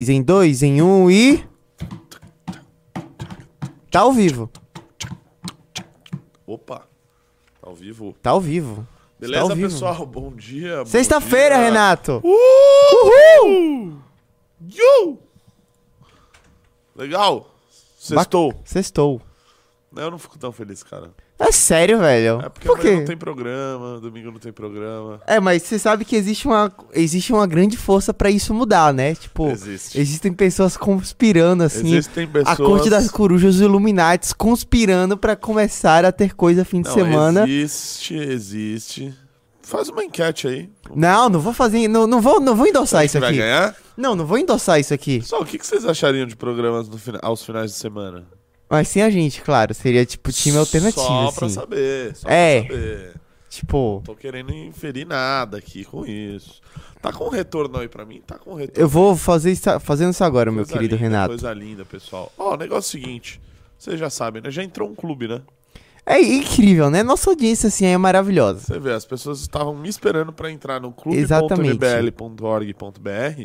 Em dois, em um e. Tá ao vivo. Opa, tá ao vivo. Tá ao vivo. Beleza, ao vivo. pessoal? Bom dia. Sexta-feira. Renato. Uhul! Yu! Legal. Sextou. Sextou. Eu não fico tão feliz, cara. É sério, velho? É porque Por quê? não tem programa, domingo não tem programa. É, mas você sabe que existe uma, existe uma grande força pra isso mudar, né? Tipo, Existe. existem pessoas conspirando, assim. Existem pessoas... A corte das corujas e Illuminates conspirando pra começar a ter coisa fim de Não, semana. Existe, existe. Faz uma enquete aí. Não, não vou fazer. Não, não, vou, não vou endossar isso vai aqui. ganhar? Não, não vou endossar isso aqui. Só, o que, que vocês achariam de programas no aos finais de semana? Mas sem a gente, claro. Seria tipo time alternativo, Só assim. pra saber, só É. pra saber. Tipo, Tô querendo inferir nada aqui com isso. Tá com retorno aí pra mim? Tá com retorno. eu vou fazer isso, fazendo isso agora, meu Coisa querido linda, Renato. Coisa linda, pessoal. Ó, o negócio é o seguinte. Vocês já sabem, né? Já entrou um clube, né? É incrível, né? Nossa audiência, assim, é maravilhosa. Você vê, as pessoas estavam me esperando pra entrar no clube.mbl.org.br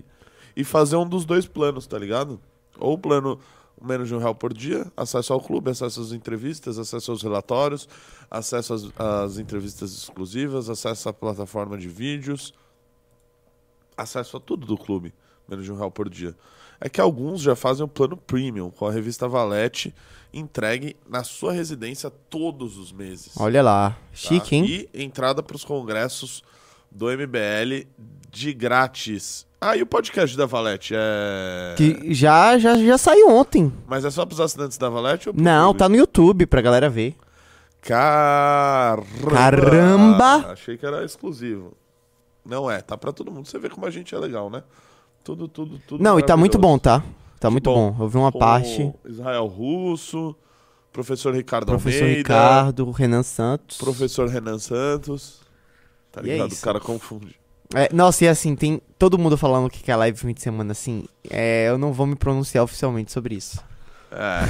e fazer um dos dois planos, tá ligado? Ou o plano menos de um real por dia, acesso ao clube, acesso às entrevistas, acesso aos relatórios, acesso às, às entrevistas exclusivas, acesso à plataforma de vídeos, acesso a tudo do clube, menos de um real por dia. É que alguns já fazem o plano premium, com a revista Valete entregue na sua residência todos os meses. Olha lá. tá? Chique, hein? E entrada para os congressos do MBL de grátis. Ah, e o podcast da Valete é. Que já, já, já saiu ontem. Mas é só pros assinantes da Valete ou pro Não, clube? tá no YouTube pra galera ver. Caramba! Caramba! Achei que era exclusivo. Não é, tá pra todo mundo. Você vê como a gente é legal, né? Tudo, tudo, tudo. Não, e tá muito bom, tá? Tá muito bom. bom. Eu vi uma Com parte. Israel Russo, professor Ricardo Professor Almeida, Ricardo, Renan Santos. professor Renan Santos. Tá é ligado? isso. o cara confunde. É, nossa, e assim, tem todo mundo falando que é live fim de semana, assim. É, eu não vou me pronunciar oficialmente sobre isso. É.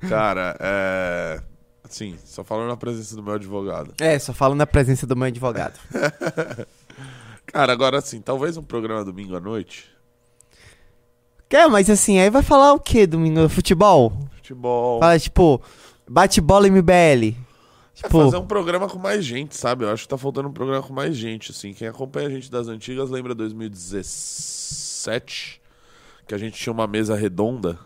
Cara, é. Assim, só falando na presença do meu advogado. é, só falo na presença do meu advogado. Cara, agora assim, talvez um programa domingo à noite. Quer, mas assim, aí vai falar o que domingo? Futebol? Futebol. Fala, tipo, bate-bola MBL. É Tipo, fazer um programa com mais gente, sabe? Eu acho que tá faltando um programa com mais gente, assim. Quem acompanha a gente das antigas lembra 2017, que a gente tinha uma mesa redonda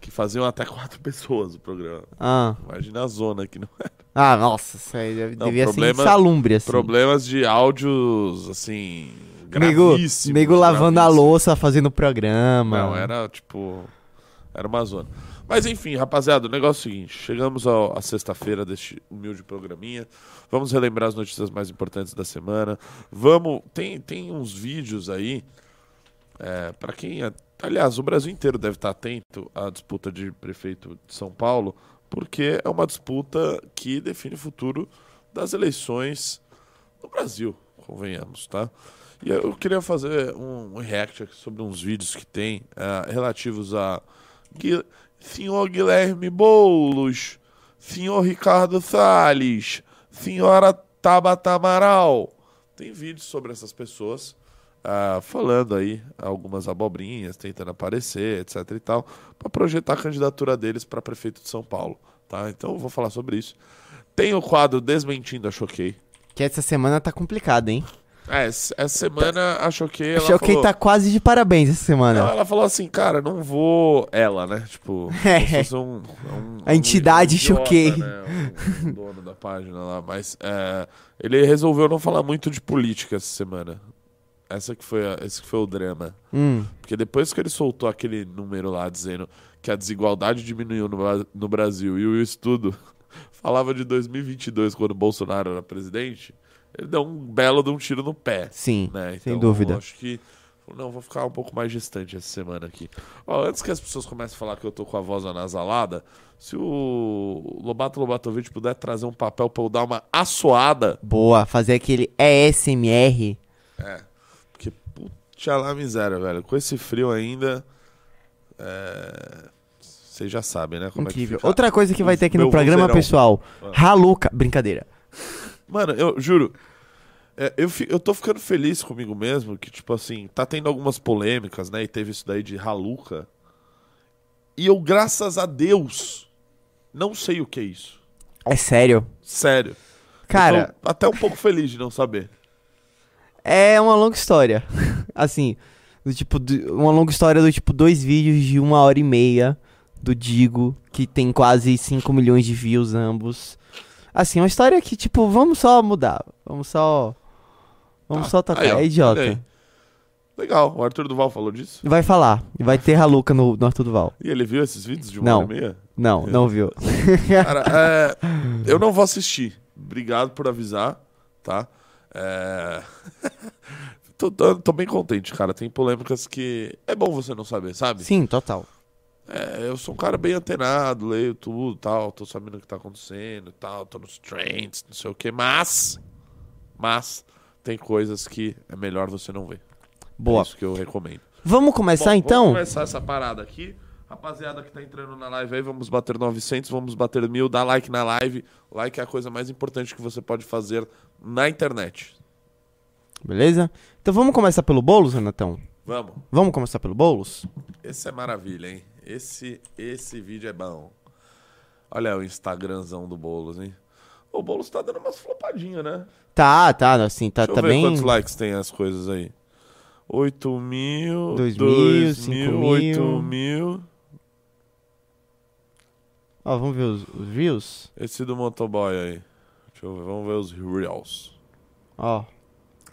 que faziam até quatro pessoas o programa. ah, Imagina a zona que não é. ah, nossa, isso aí deve- Não, devia problema- ser insalubre, assim. Problemas de áudios, assim. Gravíssimos. amigo lavando a gravíssimos. louça, fazendo programa. Não, era tipo. Era uma zona. Mas enfim, rapaziada, o negócio é o seguinte: chegamos à sexta-feira deste humilde programinha. Vamos relembrar as notícias mais importantes da semana. Vamos. Tem, tem uns vídeos aí. É, para quem. é- Aliás, o Brasil inteiro deve estar atento à disputa de prefeito de São Paulo, porque é uma disputa que define o futuro das eleições no Brasil, convenhamos, tá? E eu queria fazer um, react sobre uns vídeos que tem eh, relativos a senhor Guilherme Boulos, senhor Ricardo Salles, senhora Tabata Amaral. Tem vídeos sobre essas pessoas ah, falando aí algumas abobrinhas, tentando aparecer, etc e tal, para projetar a candidatura deles para prefeito de São Paulo, tá? Então eu vou falar sobre isso. Tem o quadro Desmentindo a Choquei. Que essa semana tá complicada, hein? É, essa semana a Choquei, A ela Choquei falou... tá quase de parabéns essa semana. Não, ela falou assim, cara, não vou. Ela, né? Tipo, É. um, um- A entidade um idiota, Choquei. Né? Um dono da página lá. Mas é, ele resolveu não falar muito de política essa semana. Essa que foi a- esse que foi o drama. Hum, Porque depois que ele soltou aquele número lá dizendo que a desigualdade diminuiu no, no Brasil e o estudo falava de 2022, quando o Bolsonaro era presidente, ele deu um belo de um tiro no pé sim, né? sem Então, dúvida. Acho que. Não, vou ficar um pouco mais distante essa semana aqui. Ó, antes que as pessoas comecem a falar que eu tô com a voz anasalada, se o Lobato Lobatovic puder trazer um papel pra eu dar uma assoada. Boa, fazer aquele ESMR. É. Porque, puta lá miséria, velho. Com esse frio ainda. É. Vocês já sabem, né? Como Incrível. É que fica. Outra coisa que vai o ter aqui no programa, pessoal. Ah. Raluca. Brincadeira. Mano, eu juro. É, eu, fi- eu tô ficando feliz comigo mesmo, que, tipo assim, tá tendo algumas polêmicas, né? E teve isso daí de Haluca. E eu, graças a Deus, não sei o que é isso. É sério. Sério. Eu Cara, tô até um pouco feliz de não saber. é uma longa história. assim, do tipo, uma longa história do tipo dois vídeos de uma hora e meia do Digo, que tem quase 5 milhões de views ambos. Assim, uma história que, tipo, vamos só mudar. Vamos só. Vamos Ah, só tocar. aí, ó, é idiota. aí. Legal, o Arthur Duval falou disso. Vai falar. Vai ter Haluca no, no Arthur Duval. E ele viu esses vídeos de uma Não. hora e meia? Não, não viu. Cara, é, eu não vou assistir. Obrigado por avisar, tá? É... tô, tô- tô bem contente, cara. Tem polêmicas que é bom você não saber, sabe? Sim, total. É, eu sou um cara bem antenado, leio tudo tal, tô sabendo o que tá acontecendo e tal, tô nos trends, não sei o que, mas. Mas tem coisas que é melhor você não ver. É Boa. isso que eu recomendo. Vamos começar Bom, então? Vamos começar essa parada aqui. Rapaziada que tá entrando na live aí, vamos bater 900, vamos bater mil. Dá like na live. Like é a coisa mais importante que você pode fazer na internet. Beleza? Então vamos começar pelo Boulos, Renatão? Vamos. Vamos começar pelo Boulos? Esse é maravilha, hein? Esse, esse vídeo é bom. Olha o Instagramzão do Boulos, hein? O Boulos tá dando umas flopadinhas, né? Tá, tá, assim, tá, eu tá bem. quantos likes tem as coisas aí. 8 mil, Dois 2 mil, mil, cinco 8 mil. mil. Ó, vamos ver os, os views? Esse do motoboy aí. Deixa eu ver, vamos ver os reels. Ó.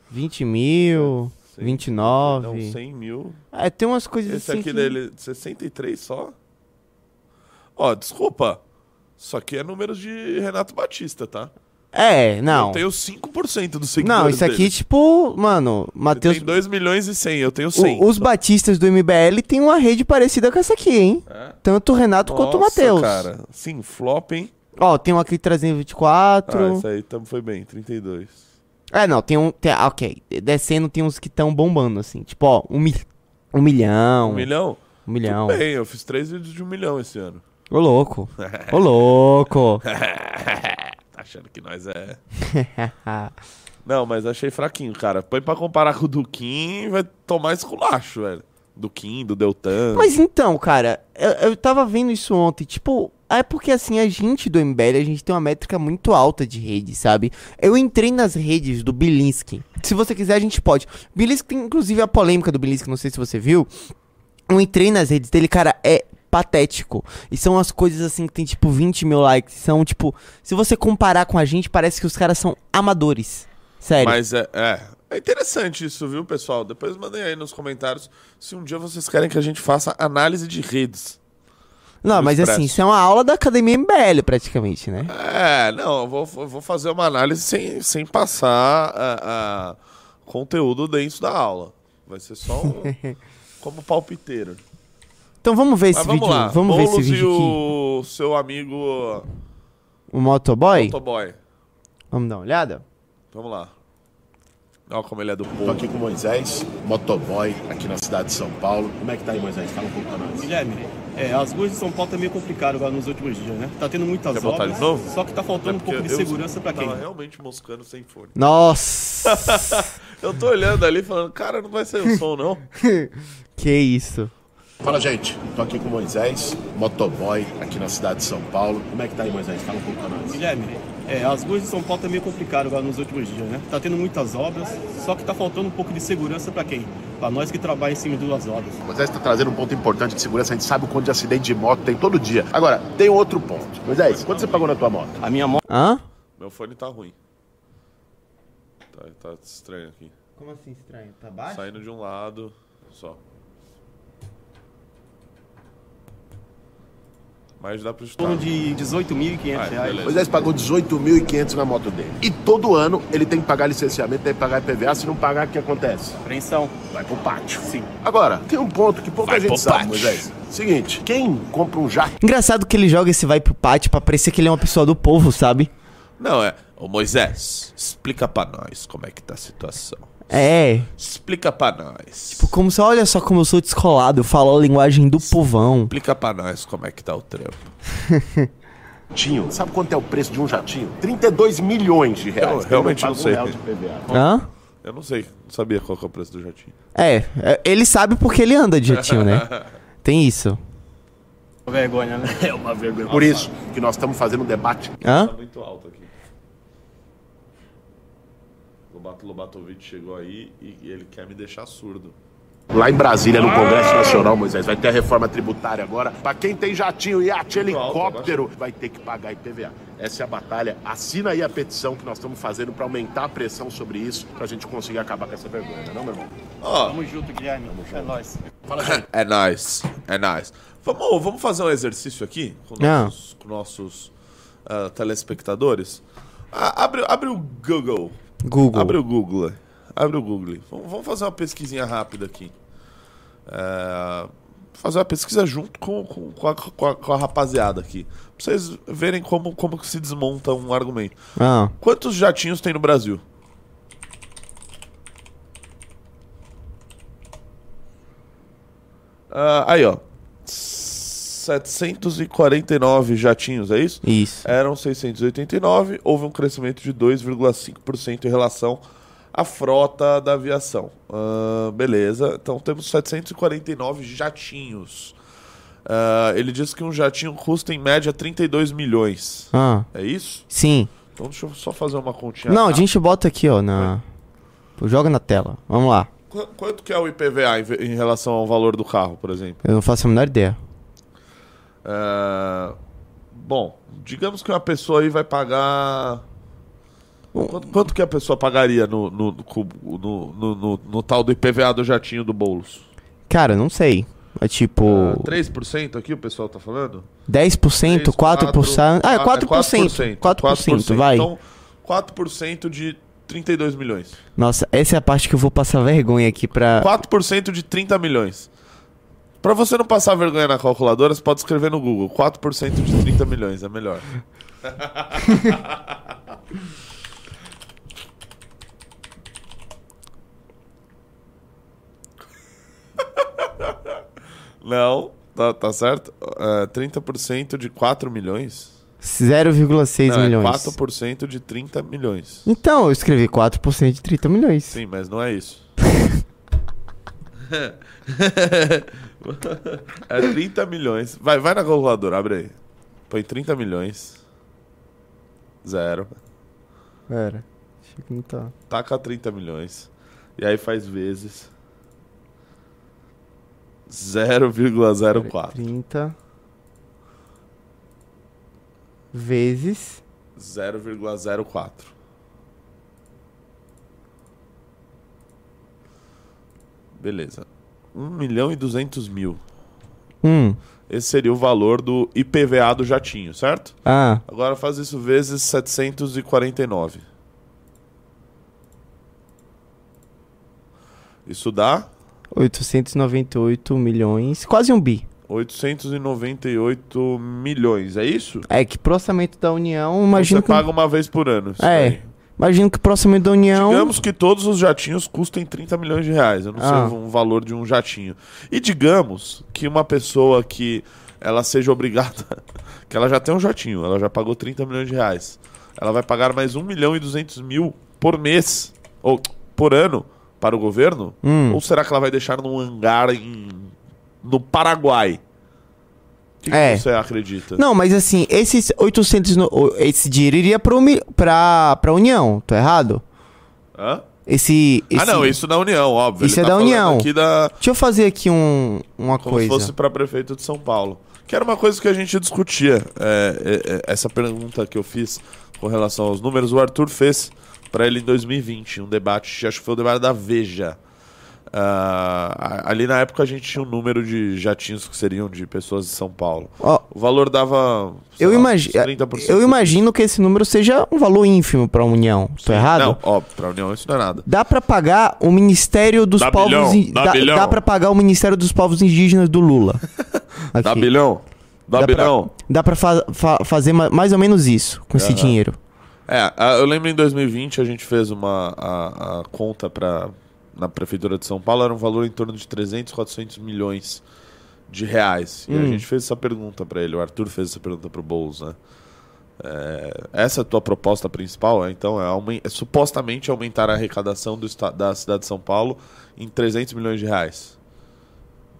20 mil, Cem- 29. Não, 100 mil. É, tem umas coisas Esse assim. aqui que- dele, 63 só. Ó, desculpa. Isso aqui é números de Renato Batista, tá? É, não. Eu tenho 5% dos seguidores Não, isso aqui, dele. tipo, mano, Matheus. tem 2 milhões e 100, eu tenho 100. o- os batistas do MBL tem uma rede parecida com essa aqui, hein? É? Tanto o Renato quanto o Nossa, Matheus. cara. Sim, flop, hein? Ó, tem um aqui trazendo 24. Ah, isso aí foi bem, 32. É, não, tem um. Tem, ah, ok. Descendo tem uns que estão bombando, assim. Tipo, ó, um, mi- um milhão. Um milhão? Um milhão. Tudo bem, eu fiz três vídeos de um milhão esse ano. Ô, louco. Ô, louco. tá achando que nós é... Não, mas achei fraquinho, cara. Põe pra comparar com o Duquim, vai tomar esculacho, velho. Duquim, do Deltan. Mas então, cara, eu, eu tava vendo isso ontem, tipo, é porque assim, a gente do MBL, a gente tem uma métrica muito alta de rede, sabe? Eu entrei nas redes do Bilinski. Se você quiser, a gente pode. Bilinski tem inclusive a polêmica do Bilinski, não sei se você viu. Eu entrei nas redes dele, cara, é patético. E são as coisas assim que tem tipo 20 mil likes. São tipo, se você comparar com a gente, parece que os caras são amadores. Sério. Mas é, é. É interessante isso, viu, pessoal? Depois mandem aí nos comentários se um dia vocês querem que a gente faça análise de redes. não, mas Expresso. assim, isso é uma aula da academia MBL, praticamente, né? É, não, eu vou, eu vou fazer uma análise sem, sem passar a, a conteúdo dentro da aula. Vai ser só um, como palpiteiro. Então vamos ver esse Mas vamos vídeo. lá. Vamos ver esse Boulos vídeo e aqui. o seu amigo O motoboy? Motoboy. Vamos dar uma olhada? Vamos lá. Olha como ele é do Tô povo. aqui com o Moisés, motoboy, aqui na cidade de São Paulo. Como é que tá aí, Moisés? Fala um pouco pra nós. Guilherme, é, as ruas de São Paulo tá meio complicado agora nos últimos dias, né? Tá tendo muitas Quer obras, de novo? só que tá faltando um É porque pouco de segurança pra quem? Tava realmente moscando sem fone. Nossa! Eu tô olhando ali falando, cara, não vai sair o som, não. que isso? Fala, gente. Tô aqui com o Moisés, motoboy, aqui na cidade de São Paulo. Como é que tá aí, Moisés? Fala um pouco pra nós. Guilherme, é, as ruas de São Paulo tá meio complicado agora nos últimos dias, né? Tá tendo muitas obras, só que tá faltando um pouco de segurança pra quem? Pra nós que trabalham em cima das obras. O Moisés tá trazendo um ponto importante de segurança. A gente sabe o quanto de acidente de moto tem todo dia. Agora, tem outro ponto. Moisés, quanto você pagou na tua moto? A minha moto Hã? Meu fone tá ruim. Tá, tá estranho aqui. Como assim estranho? Tá baixo? Saindo de um lado só. Mas dá pra em escutar. torno de 18.500 Vai, reais. Moisés pagou 18.500 na moto dele. E todo ano ele tem que pagar licenciamento, tem que pagar IPVA. Se não pagar, o que acontece? Apreensão. Vai pro pátio. Sim. Agora, tem um ponto que pouca Vai gente sabe, pátio. Moisés. Seguinte, quem compra um jato Engraçado que ele joga esse vai pro pátio pra parecer que ele é uma pessoa do povo, sabe? Não, é. Ô Moisés, explica pra nós como é que tá a situação. É. Explica pra nós. Tipo, como se olha só como eu sou descolado, eu falo a linguagem do povão. Explica pra nós como é que tá o trampo. Jatinho. Sabe quanto é o preço de um jatinho? 32 milhões de reais. Eu realmente não sei. Um PVA. Hã? Eu não sei, não sabia qual que é o preço do jatinho. É, é, ele sabe porque ele anda de jetinho, né? Tem isso. Vergonha, né? É uma vergonha. Por isso que nós estamos fazendo um debate. Hã? Tá muito alto Lobato Lobatovic chegou aí e ele quer me deixar surdo. Lá em Brasília, no Congresso Nacional, Moisés, vai ter a reforma tributária agora. Pra quem tem jatinho, iate, helicóptero, vai ter que pagar IPVA. Essa é a batalha. Assina aí a petição que nós estamos fazendo pra aumentar a pressão sobre isso, pra gente conseguir acabar com essa vergonha, não, meu irmão? Ó, Tamo junto, Guilherme. É nóis. Fala, gente. é nice, é nice. Vamos, vamos fazer um exercício aqui com Ah. nossos, com nossos ah, telespectadores. Ah, abre, abre o Google. Google. Abre o Google. Abre o Google. Vamos, fazer uma pesquisinha rápida aqui. É, fazer uma pesquisa junto com, com, com a, com, a, com a rapaziada aqui. Pra vocês verem como, como que se desmonta um argumento. Ah, Quantos jatinhos tem no Brasil? Ah, aí, ó. 749 jatinhos, é isso? isso. Eram 689, houve um crescimento de 2,5% em relação à frota da aviação. Ah, beleza, então temos 749 jatinhos. Ah, ele diz que um jatinho custa em média 32 milhões. Ah, É isso? sim. Então deixa eu só fazer uma continha. Não, a rápida. gente bota aqui, ó, na... Joga na tela. Vamos lá. Qu- Quanto que é o IPVA em, em relação ao valor do carro, por exemplo? Eu não faço a menor ideia. É, Bom, digamos que uma pessoa aí vai pagar. Quanto, quanto que a pessoa pagaria no, no, no, no, tal do IPVA do jatinho do Boulos? Cara, não sei. É tipo... Ah, 3% aqui o pessoal tá falando? 10%, 4%. 4%. Ah, é 4%. 4%, vai. Então, 4% de 32 milhões. Nossa, essa é a parte que eu vou passar vergonha aqui pra. 4% de 30 milhões. Pra você não passar vergonha na calculadora, você pode escrever no Google. 4% de 30 milhões, é melhor. Não, tá, tá certo? É, 30% de 4 milhões? 0,6 Não, milhões. é 4% de 30 milhões. Então, eu escrevi 4% de 30 milhões. Sim, mas não é isso. é 30 milhões. Vai, vai na calculadora, abre aí. Põe 30 milhões. Zero. Pera. Acho que não tá. Taca 30 milhões. E aí faz vezes. 0,04. 30 vezes 0,04. Beleza. 1 milhão e 200 mil. Hum. Esse seria o valor do IPVA do jatinho, certo? Ah, Agora faz isso vezes 749. Isso dá 898 milhões. Quase um bi. 898 milhões, é isso? É que pro orçamento da União, imagino Você que. paga uma vez por ano. É. daí. Imagino que orçamento da União. Digamos que todos os jatinhos custem 30 milhões de reais. Eu não Ah. sei o valor de um jatinho. E digamos que uma pessoa que ela seja obrigada, que ela já tem um jatinho, ela já pagou 30 milhões de reais. Ela vai pagar mais 1 milhão e 200 mil por mês, ou por ano, para o governo? Hum. Ou será que ela vai deixar num hangar em, no Paraguai? O que, que É. você acredita? Não, mas assim, esses 800. no- Esse dinheiro iria Uni- pra, pra União, tô errado? Hã? Esse, esse. Ah, não, isso na União, óbvio. Isso Ele é da falando União. Da, Deixa eu fazer aqui um, uma Como coisa. se fosse para prefeito de São Paulo. Que era uma coisa que a gente discutia. É, é, é, essa pergunta que eu fiz com relação aos números, o Arthur fez para ele em 2020, um debate, acho que foi o debate da Veja. A- ali na época a gente tinha um número de jatinhos que seriam de pessoas de São Paulo. Ó, O valor dava. eu, lá, imagi uns 30%. eu imagino que esse número seja um valor ínfimo pra União. Tô errado? Não, ó, pra União isso não é nada. Dá pra pagar o Ministério dos Dá Povos bilhão, dá dá, bilhão. dá pra pagar o Ministério dos Povos Indígenas do Lula. Dá bilhão? Dá, Dá pra- bilhão? Dá pra fa- fa- fazer ma- mais ou menos isso com esse Aham. dinheiro. É, a- eu lembro em 2020 a gente fez uma a, a conta para na prefeitura de São Paulo era um valor em torno de 300, 400 milhões de reais. E a Hum. gente fez essa pergunta para ele, o Arthur fez essa pergunta pro Boulos, né? É, essa é a tua proposta principal, é, então, é, é supostamente aumentar a arrecadação do da cidade de São Paulo em 300 milhões de reais.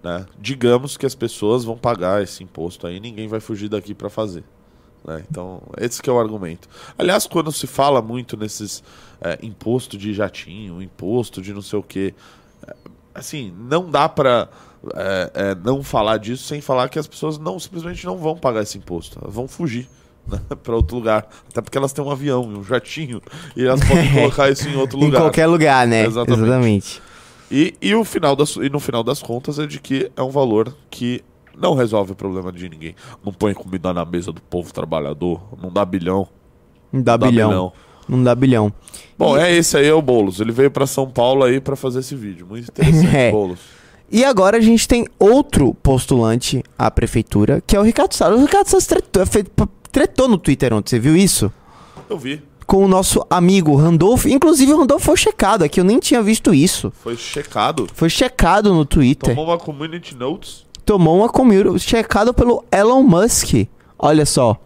Né? Digamos que as pessoas vão pagar esse imposto aí, ninguém vai fugir daqui para fazer. Né? Então, esse que é o argumento. Aliás, quando se fala muito nesses é, imposto de jatinho, imposto de não sei o quê, é, assim, não dá para não falar disso sem falar que as pessoas não simplesmente não vão pagar esse imposto, elas vão fugir. Né, para outro lugar, até porque elas têm um avião, um jatinho, e elas podem colocar isso em outro Em lugar. qualquer lugar, né? Exatamente. Exatamente. E, e, o final das, e no final das contas é de que é um valor que não resolve o problema de ninguém. Não põe comida na mesa do povo trabalhador, não dá bilhão. Não dá Não dá bilhão. bilhão. Não dá bilhão. Bom, E- é esse aí, é o Boulos. Ele veio pra São Paulo aí pra fazer esse vídeo. Muito interessante, É. Boulos. E agora a gente tem outro postulante à prefeitura, que é o Ricardo Salles. O Ricardo Salles tretou, é tretou no Twitter ontem, você viu isso? Eu vi. Com o nosso amigo Randolph. Inclusive, o Randolph foi checado aqui, eu nem tinha visto isso. Foi checado. Foi checado no Twitter. Tomou uma community notes. Tomou uma comida checado pelo Elon Musk. Olha só.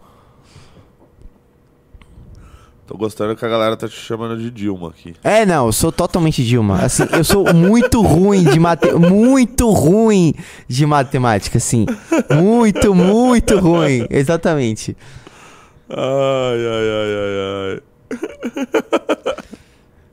Tô gostando que a galera tá te chamando de Dilma aqui. É, não, eu sou totalmente Dilma. Assim, eu sou muito ruim de mate... muito ruim de matemática, assim. Muito, muito ruim. Exatamente. Ai, ai, ai, ai, ai.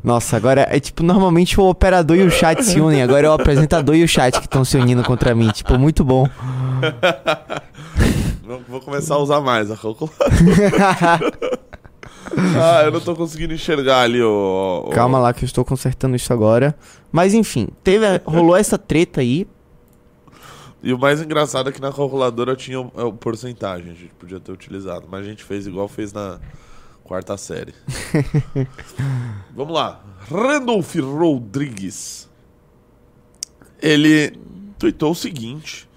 Nossa, agora é tipo, normalmente o operador e o chat se unem, agora é o apresentador e o chat que estão se unindo contra mim. Tipo, muito bom. Vou- Vou começar a usar mais a calculadora. ah, eu não tô conseguindo enxergar ali o. o- Calma lá que eu estou consertando isso agora. Mas enfim, teve, rolou essa treta aí. E o mais engraçado é que na calculadora tinha o, é o porcentagem, a gente podia ter utilizado, mas a gente fez igual fez na quarta série. Vamos lá. Randolph Rodrigues. Ele tweetou o seguinte.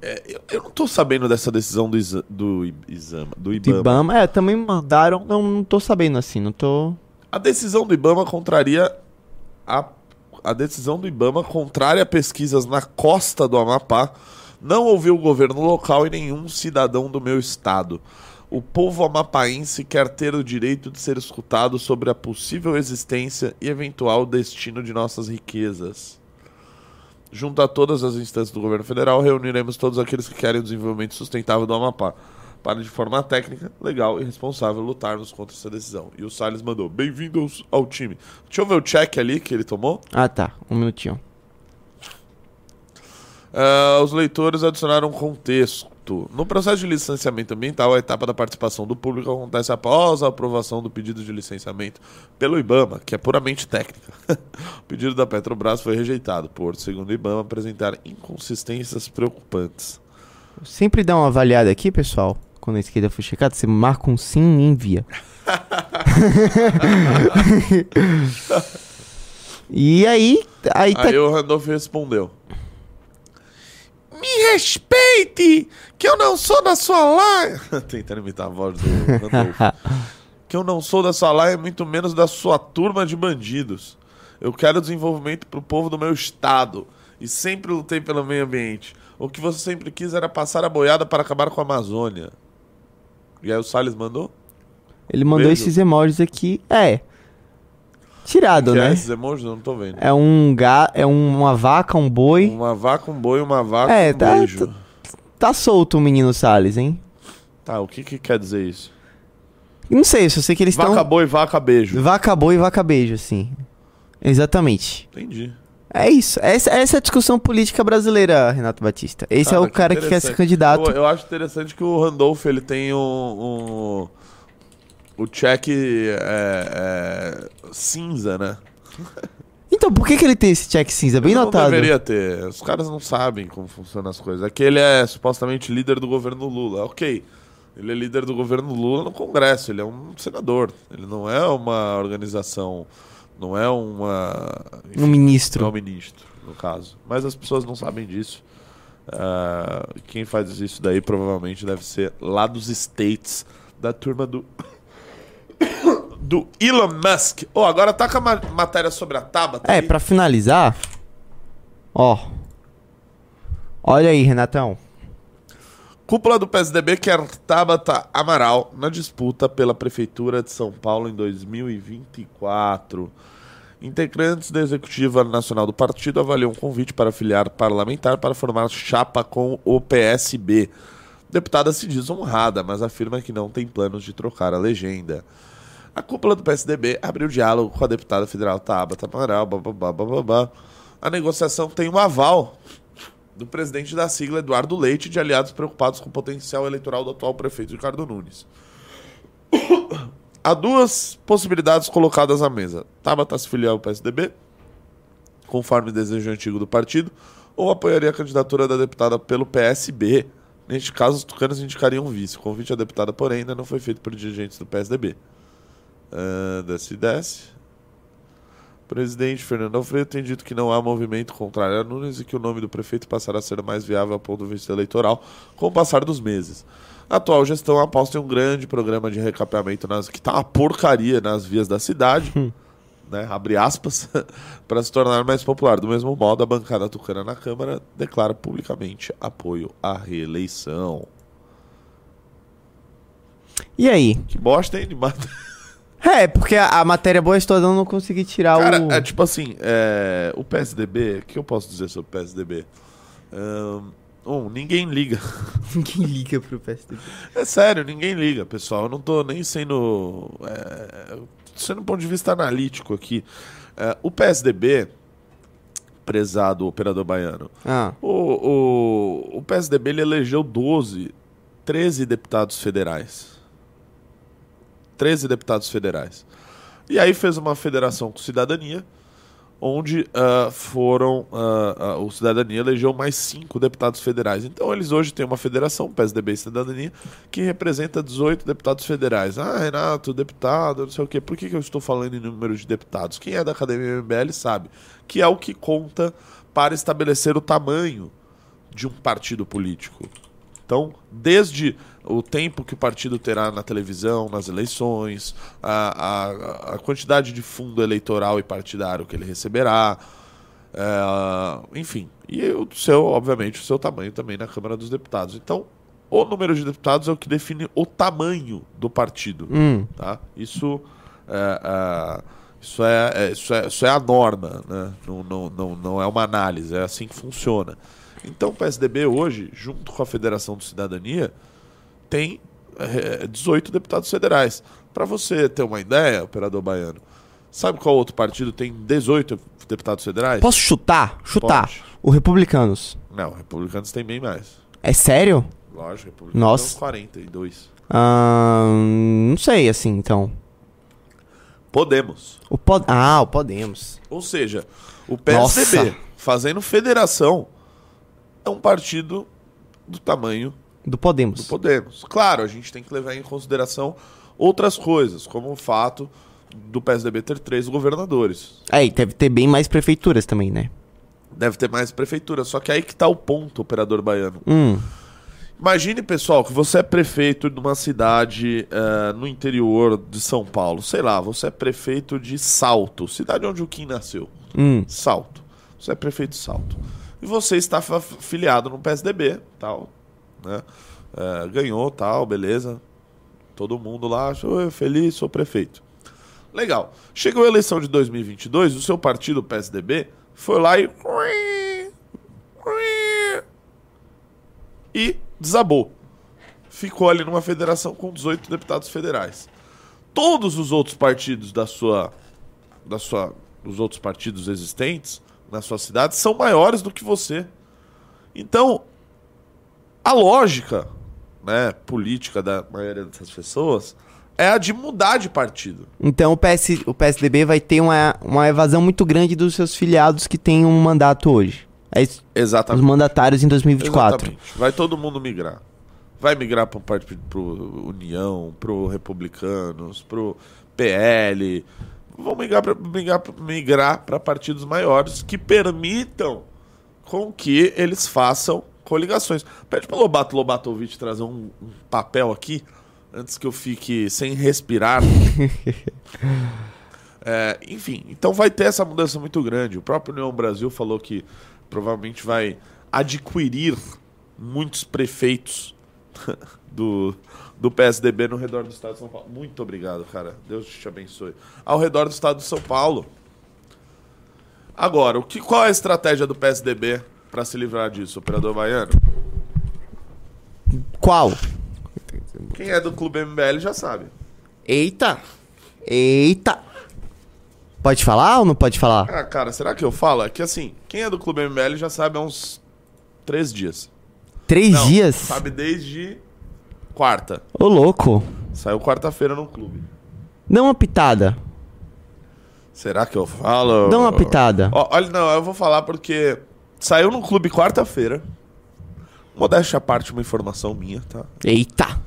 é, eu, eu não tô sabendo dessa decisão do, Isa, do Isama, do Do Ibama. Ibama. É, também mandaram. Não, não tô sabendo assim, não tô. A decisão do Ibama contraria a, a decisão do Ibama contrária a pesquisas na costa do Amapá não ouviu o governo local e nenhum cidadão do meu estado. O povo amapaense quer ter o direito de ser escutado sobre a possível existência e eventual destino de nossas riquezas. Junto a todas as instâncias do governo federal, reuniremos todos aqueles que querem o desenvolvimento sustentável do Amapá, para de forma técnica, legal e responsável lutarmos contra essa decisão. E o Salles mandou: Bem-vindos ao time. Deixa eu ver o check ali que ele tomou. Ah, tá. Um minutinho. Ah, os leitores adicionaram um contexto. No processo de licenciamento ambiental, a etapa da participação do público acontece após a aprovação do pedido de licenciamento pelo IBAMA, que é puramente técnica. o pedido da Petrobras foi rejeitado por, segundo o IBAMA, apresentar inconsistências preocupantes. Sempre dá uma avaliada aqui, pessoal. Quando a esquerda for checada, você marca um sim e envia. e aí, aí tá Aí o Randolph respondeu: Me respeite, que eu não sou da sua laia. Tentando imitar a voz do Randolph. que eu não sou da sua laia, muito menos da sua turma de bandidos. Eu quero desenvolvimento pro povo do meu estado. E sempre lutei pelo meio ambiente. O que você sempre quis era passar a boiada para acabar com a Amazônia. E aí o Salles mandou? Ele mandou Vejo. esses emojis aqui. É. Tirado, Que é né? esses emojis? Eu não tô vendo. É um ga... é um- uma vaca, um boi. Uma vaca, um boi, uma vaca, É, um tá- beijo. tá- Tá solto o menino Salles, hein? Tá, o que que quer dizer isso? Não sei, só sei que eles estão. Vaca, boi, vaca, beijo. Vaca boi vaca beijo, assim. Exatamente. Entendi. É isso. Essa, essa é a discussão política brasileira, Renato Batista. Esse é Cara, o cara que quer ser candidato. Eu, eu acho interessante que o Randolph ele tem um, um- o check é, é, cinza, né? Então, por que, que ele tem esse check cinza? Bem Ele notado. Não deveria ter. Os caras não sabem como funcionam as coisas. É que ele é supostamente líder do governo Lula. Ok. Ele é líder do governo Lula no Congresso. Ele é um senador. Ele não é uma organização. Não é uma. Um ministro. Não é um ministro, no caso. Mas as pessoas não sabem disso. Ah, quem faz isso daí provavelmente deve ser lá dos States, da turma do. Do Elon Musk. Oh, agora tá com a ma- matéria sobre a Tabata. É, aí. pra finalizar. Ó. Olha aí, Renatão. Cúpula do PSDB quer Tabata Amaral na disputa pela Prefeitura de São Paulo em 2024. Integrantes da Executiva Nacional do Partido avaliam um convite para filiar parlamentar para formar chapa com o PSB. Deputada se diz honrada, mas afirma que não tem planos de trocar a legenda. A cúpula do PSDB abriu diálogo com a deputada federal Tabata Amaral. A negociação tem um aval do presidente da sigla, Eduardo Leite, de aliados preocupados com o potencial eleitoral do atual prefeito Ricardo Nunes. Há duas possibilidades colocadas à mesa. Tabata se filiar ao PSDB, conforme desejo antigo do partido, ou apoiaria a candidatura da deputada pelo PSB. Neste caso, os tucanos indicariam um vice. O convite à deputada, porém, ainda não foi feito por dirigentes do PSDB. Uh, desce, desce. Presidente Fernando Alfredo tem dito que não há movimento contrário a Nunes e que o nome do prefeito passará a ser mais viável ao ponto de vista eleitoral com o passar dos meses. A atual gestão aposta em um grande programa de recapeamento nas, que está uma porcaria nas vias da cidade, né, abre aspas, para se tornar mais popular. Do mesmo modo, a bancada tucana na Câmara declara publicamente apoio à reeleição. E aí? Que bosta, hein? De. É, porque a, a matéria boa toda eu não consegui tirar Cara, o. é tipo assim, é, o PSDB, o que eu posso dizer sobre o PSDB? Um, ninguém liga. Ninguém liga pro PSDB. É sério, ninguém liga, pessoal. Eu não tô nem sendo. É, sendo do ponto de vista analítico aqui. É, o PSDB, prezado operador baiano, Ah, o, o, o PSDB ele elegeu 12, 13 deputados federais. 13 deputados federais. E aí fez uma federação com cidadania, onde ah, foram. ah, ah, o Cidadania elegeu mais cinco deputados federais. Então eles hoje têm uma federação, PSDB e Cidadania, que representa 18 deputados federais. Ah, Renato, deputado, não sei o quê. Por que, que eu estou falando em número de deputados? Quem é da Academia MBL sabe que é o que conta para estabelecer o tamanho de um partido político. Então, desde o tempo que o partido terá na televisão, nas eleições, a, a, a quantidade de fundo eleitoral e partidário que ele receberá, é, enfim, e o seu, obviamente, o seu tamanho também na Câmara dos Deputados. Então, o número de deputados é o que define o tamanho do partido. hum. Tá? Isso, é, é, isso, é, é- isso, é, isso é a norma, né? não, não, não, não é uma análise, é assim que funciona. Então o PSDB hoje, junto com a Federação do Cidadania, tem é, 18 deputados federais. Para você ter uma ideia, operador baiano, sabe qual outro partido tem 18 deputados federais? Posso chutar? Chutar. Pode. O Republicanos. Não, republicanos tem bem mais. É sério? Lógico, republicanos Nossa. são 42. Ah, não sei, assim, então. Podemos. O pod... Ah, o Podemos. Ou seja, o PSDB Nossa. fazendo federação é um partido do tamanho Do do Podemos. Podemos. Claro, a gente tem que levar em consideração outras coisas, como o fato do PSDB ter três governadores. É, e deve ter bem mais prefeituras também, né? Deve ter mais prefeitura, só que aí que tá o ponto, operador baiano. Hum. Imagine, pessoal, que você é prefeito de uma cidade eh, no interior de São Paulo. Sei lá, você é prefeito de Salto, cidade onde o Kim nasceu. Hum. Salto. Você é prefeito de Salto. E você está filiado no PSDB, tal, né? É, ganhou, tal, beleza. Todo mundo lá, achou feliz, sou prefeito. Legal. Chegou a eleição de 2022, o seu partido, o PSDB, foi lá e e desabou. Ficou ali numa federação com 18 deputados federais. Todos os outros partidos da sua da sua dos outros partidos existentes na sua cidade são maiores do que você. Então, a lógica, né, política da maioria dessas pessoas é a de mudar de partido. Então o, PS, o PSDB vai ter uma, uma evasão muito grande dos seus filiados que têm um mandato hoje. É isso, os Exatamente. mandatários em 2024. Exatamente. Vai todo mundo migrar. Vai migrar para partido pro União, pro Republicanos, pro PL. Vão migrar para migrar, migrar para partidos maiores que permitam com que eles façam coligações. Pede pro Lobato Lobatovic trazer um, um papel aqui antes que eu fique sem respirar. É, enfim, então vai ter essa mudança muito grande. O próprio União Brasil falou que provavelmente vai adquirir muitos prefeitos do, do PSDB no redor do estado de São Paulo. Muito obrigado, cara. Deus te abençoe. Ao redor do estado de São Paulo. Agora, o que, qual é a estratégia do PSDB para se livrar disso, operador baiano? Qual? Quem é do Clube MBL já sabe. Eita! Eita! Pode falar ou não pode falar? Ah, cara, será que eu falo? É que assim, quem é do Clube MBL já sabe há uns três dias. Três Não, dias? Sabe desde quarta. Ô, louco. Saiu quarta-feira no clube. Dá uma pitada. Será que eu falo? Dá uma pitada. Ó, olha, não, eu vou falar porque saiu no clube quarta-feira. Modéstia à parte, uma informação minha, tá? Eita!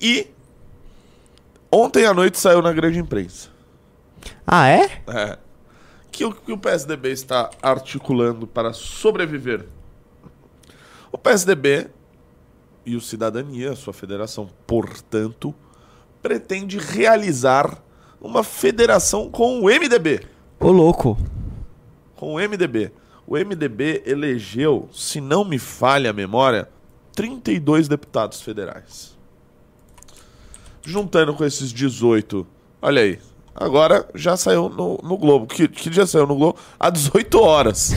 E ontem à noite saiu na grande imprensa. Ah, é? É. Que o que o PSDB está articulando para sobreviver. O PSDB e o Cidadania, a sua federação, portanto, pretende realizar uma federação com o MDB. Ô, louco. Com o MDB. O MDB elegeu, se não me falha a memória, 32 deputados federais. Juntando com esses 18, olha aí, agora já saiu no, no Globo. Que, que dia saiu no Globo? Há 18 horas.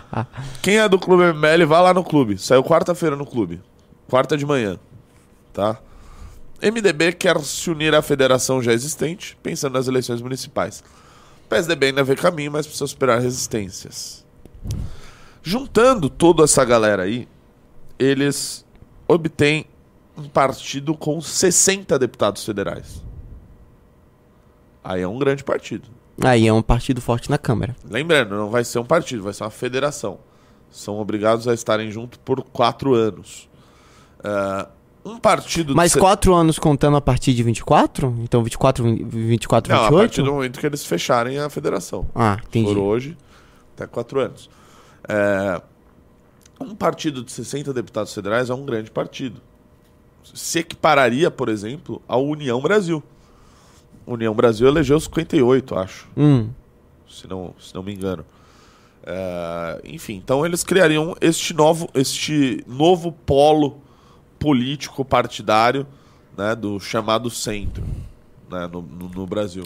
Quem é do Clube MBL, vá lá no clube. Saiu quarta-feira no clube. Quarta de manhã. Tá? MDB quer se unir à federação já existente, pensando nas eleições municipais. PSDB ainda vê caminho, mas precisa superar resistências. Juntando toda essa galera aí, eles obtêm um partido com 60 deputados federais. Aí é um grande partido. Aí é um partido forte na Câmara. Lembrando, não vai ser um partido, vai ser uma federação. São obrigados a estarem juntos por quatro anos. É, um partido... de Mas se- quatro anos contando a partir de 24? Então 24, 24, Não, a 28? partir do momento que eles fecharem a federação. Ah, entendi. Por hoje, até quatro anos. É, um partido de 60 deputados federais é um grande partido. Se equipararia, por exemplo, ao União Brasil. União Brasil elegeu 58, acho, Hum. se não, se não me engano. É, enfim, então eles criariam este novo, este novo polo político partidário né, do chamado centro né, no, no- no Brasil.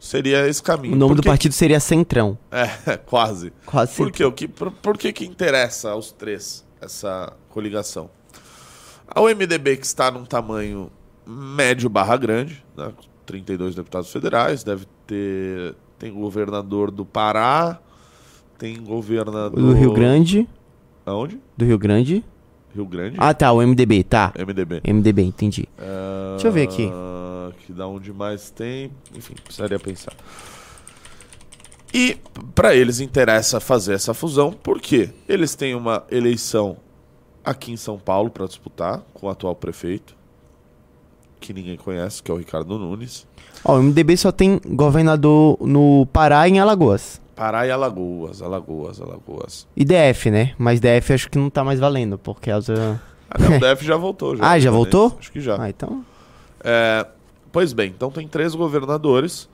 Seria esse caminho. O nome do Porque- partido seria Centrão. é, quase. Quase Por quê? O que, por, por que que interessa aos três essa coligação? A UMDB que está num tamanho médio barra grande, né, 32 deputados federais, deve ter... Tem governador do Pará, tem governador... Do Rio Grande. Aonde? Do Rio Grande. Rio Grande? Ah, tá. O MDB, tá. MDB. MDB, entendi. Deixa eu ver aqui. Que da onde mais tem. Enfim, precisaria pensar. E para eles interessa fazer essa fusão porque eles têm uma eleição aqui em São Paulo para disputar com o atual prefeito, que ninguém conhece, que é o Ricardo Nunes. Ó, o MDB só tem governador no Pará e em Alagoas. Pará e Alagoas, Alagoas, Alagoas. E DF, né? Mas DF acho que não tá mais valendo, por causa. Ah, não, o DF já voltou. Já, Ah, já voltou? Acho que já. Ah, então. É, pois bem, então tem três governadores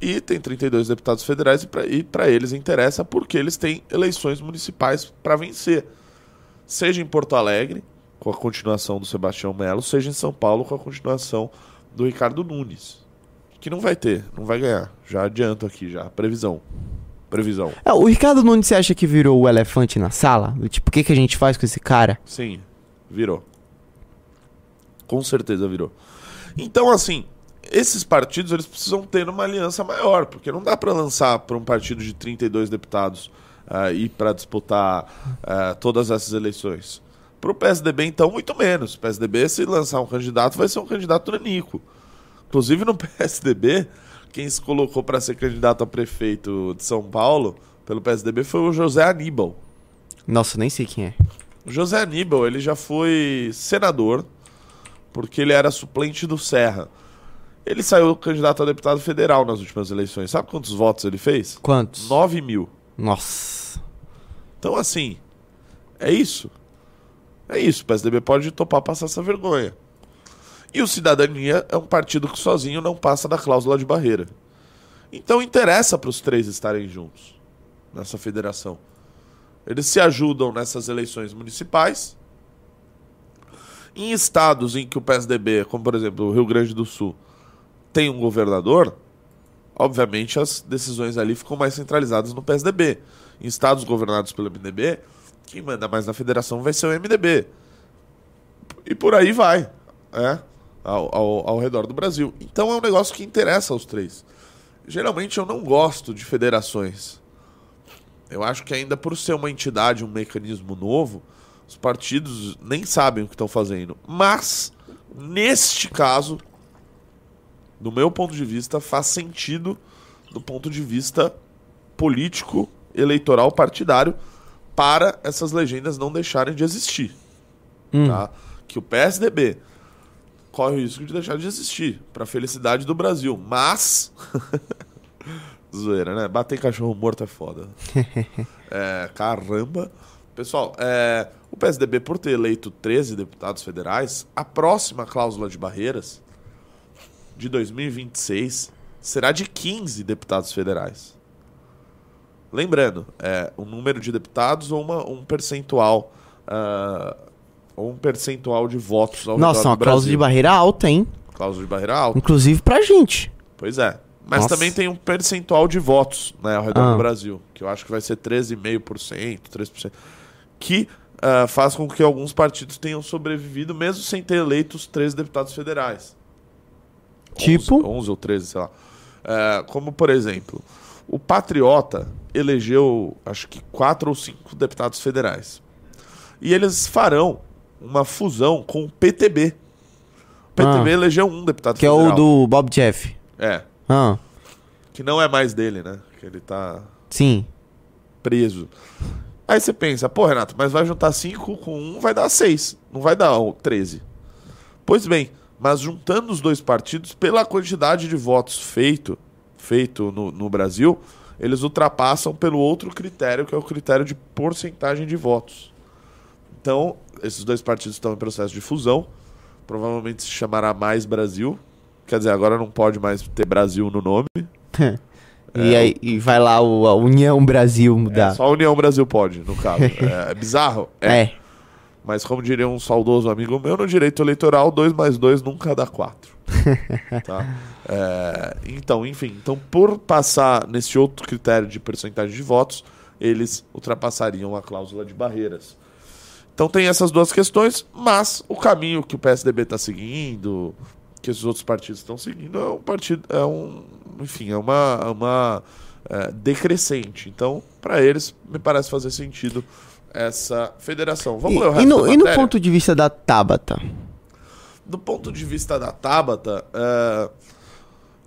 e tem 32 deputados federais e para eles interessa porque eles têm eleições municipais para vencer. Seja em Porto Alegre, com a continuação do Sebastião Melo, seja em São Paulo, com a continuação do Ricardo Nunes. Que não vai ter, não vai ganhar. Já adianto aqui, já. Previsão. Previsão. É, o Ricardo Nunes, você acha que virou o elefante na sala? Tipo, o que, que a gente faz com esse cara? Sim, virou. Com certeza virou. Então, assim, esses partidos eles precisam ter uma aliança maior, porque não dá para lançar para um partido de 32 deputados ah, ir para disputar ah, todas essas eleições. Para o PSDB, então, muito menos. O PSDB, se lançar um candidato, vai ser um candidato nanico. Inclusive no PSDB, quem se colocou para ser candidato a prefeito de São Paulo pelo PSDB foi o José Aníbal. Nossa, nem sei quem é. O José Aníbal, ele já foi senador, porque ele era suplente do Serra. Ele saiu candidato a deputado federal nas últimas eleições. Sabe quantos votos ele fez? Quantos? 9 mil. Nossa. Então, assim, é isso. É isso. O PSDB pode topar passar essa vergonha. E o Cidadania é um partido que sozinho não passa da cláusula de barreira. Então interessa para os três estarem juntos nessa federação. Eles se ajudam nessas eleições municipais Em estados em que o PSDB, como por exemplo o Rio Grande do Sul, tem um governador, obviamente as decisões ali ficam mais centralizadas no PSDB. Em estados governados pelo MDB, quem manda mais na federação vai ser o MDB. E por aí vai, é, ao, ao, ao redor do Brasil. Então é um negócio que interessa aos três. Geralmente eu não gosto de federações. Eu acho que ainda por ser uma entidade, um mecanismo novo, os partidos nem sabem o que estão fazendo. Mas, neste caso, do meu ponto de vista, faz sentido do ponto de vista político, eleitoral, partidário, para essas legendas não deixarem de existir. Tá? Que o PSDB corre o risco de deixar de existir, para a felicidade do Brasil. Mas. Zoeira, né? Bater cachorro morto é foda. é, caramba. Pessoal, é, o PSDB, por ter eleito 13 deputados federais, a próxima cláusula de barreiras de 2026 será de 15 deputados federais. Lembrando, é um número de deputados ou uma, um percentual. ah, ou um percentual de votos ao Nossa, uma cláusula de barreira alta, hein? Cláusula de barreira alta. Inclusive pra gente. Pois é. Mas Nossa. também tem um percentual de votos né, ao redor Ah. do Brasil, que eu acho que vai ser 13,5%, 3%, que ah, faz com que alguns partidos tenham sobrevivido mesmo sem ter eleito os 13 deputados federais. Tipo? 11, 11 ou 13, sei lá. É, como, por exemplo, o Patriota elegeu, acho que, quatro ou cinco deputados federais. E eles farão uma fusão com o PTB. O PTB Ah. elegeu um deputado Que é federal. o do Bob Jeff. É, Ah, que não é mais dele, né? Que ele tá sim. preso. Aí você pensa, pô, Renato, mas vai juntar 5 com 1, um, vai dar 6. Não vai dar ó, 13. Pois bem, mas juntando os dois partidos, pela quantidade de votos feito, feito no, no Brasil, eles ultrapassam pelo outro critério, que é o critério de porcentagem de votos. Então, esses dois partidos estão em processo de fusão. Provavelmente se chamará Mais Brasil. Quer dizer, agora não pode mais ter Brasil no nome. E aí e vai lá o, a União Brasil É, mudar. só a União Brasil pode, no caso. É, é bizarro? É. Mas como diria um saudoso amigo meu, no direito eleitoral, 2 mais 2 nunca dá 4. tá? É, então, enfim. Então, por passar nesse outro critério de percentagem de votos, eles ultrapassariam a cláusula de barreiras. Então tem essas duas questões, mas o caminho que o PSDB está seguindo, que esses outros partidos estão seguindo, é um partido, é um, enfim, é uma, uma é, decrescente. Então, para eles, me parece fazer sentido essa federação. Vamos ler o E, resto e no, e no ponto de vista da Tabata? Do ponto de vista da Tabata, é,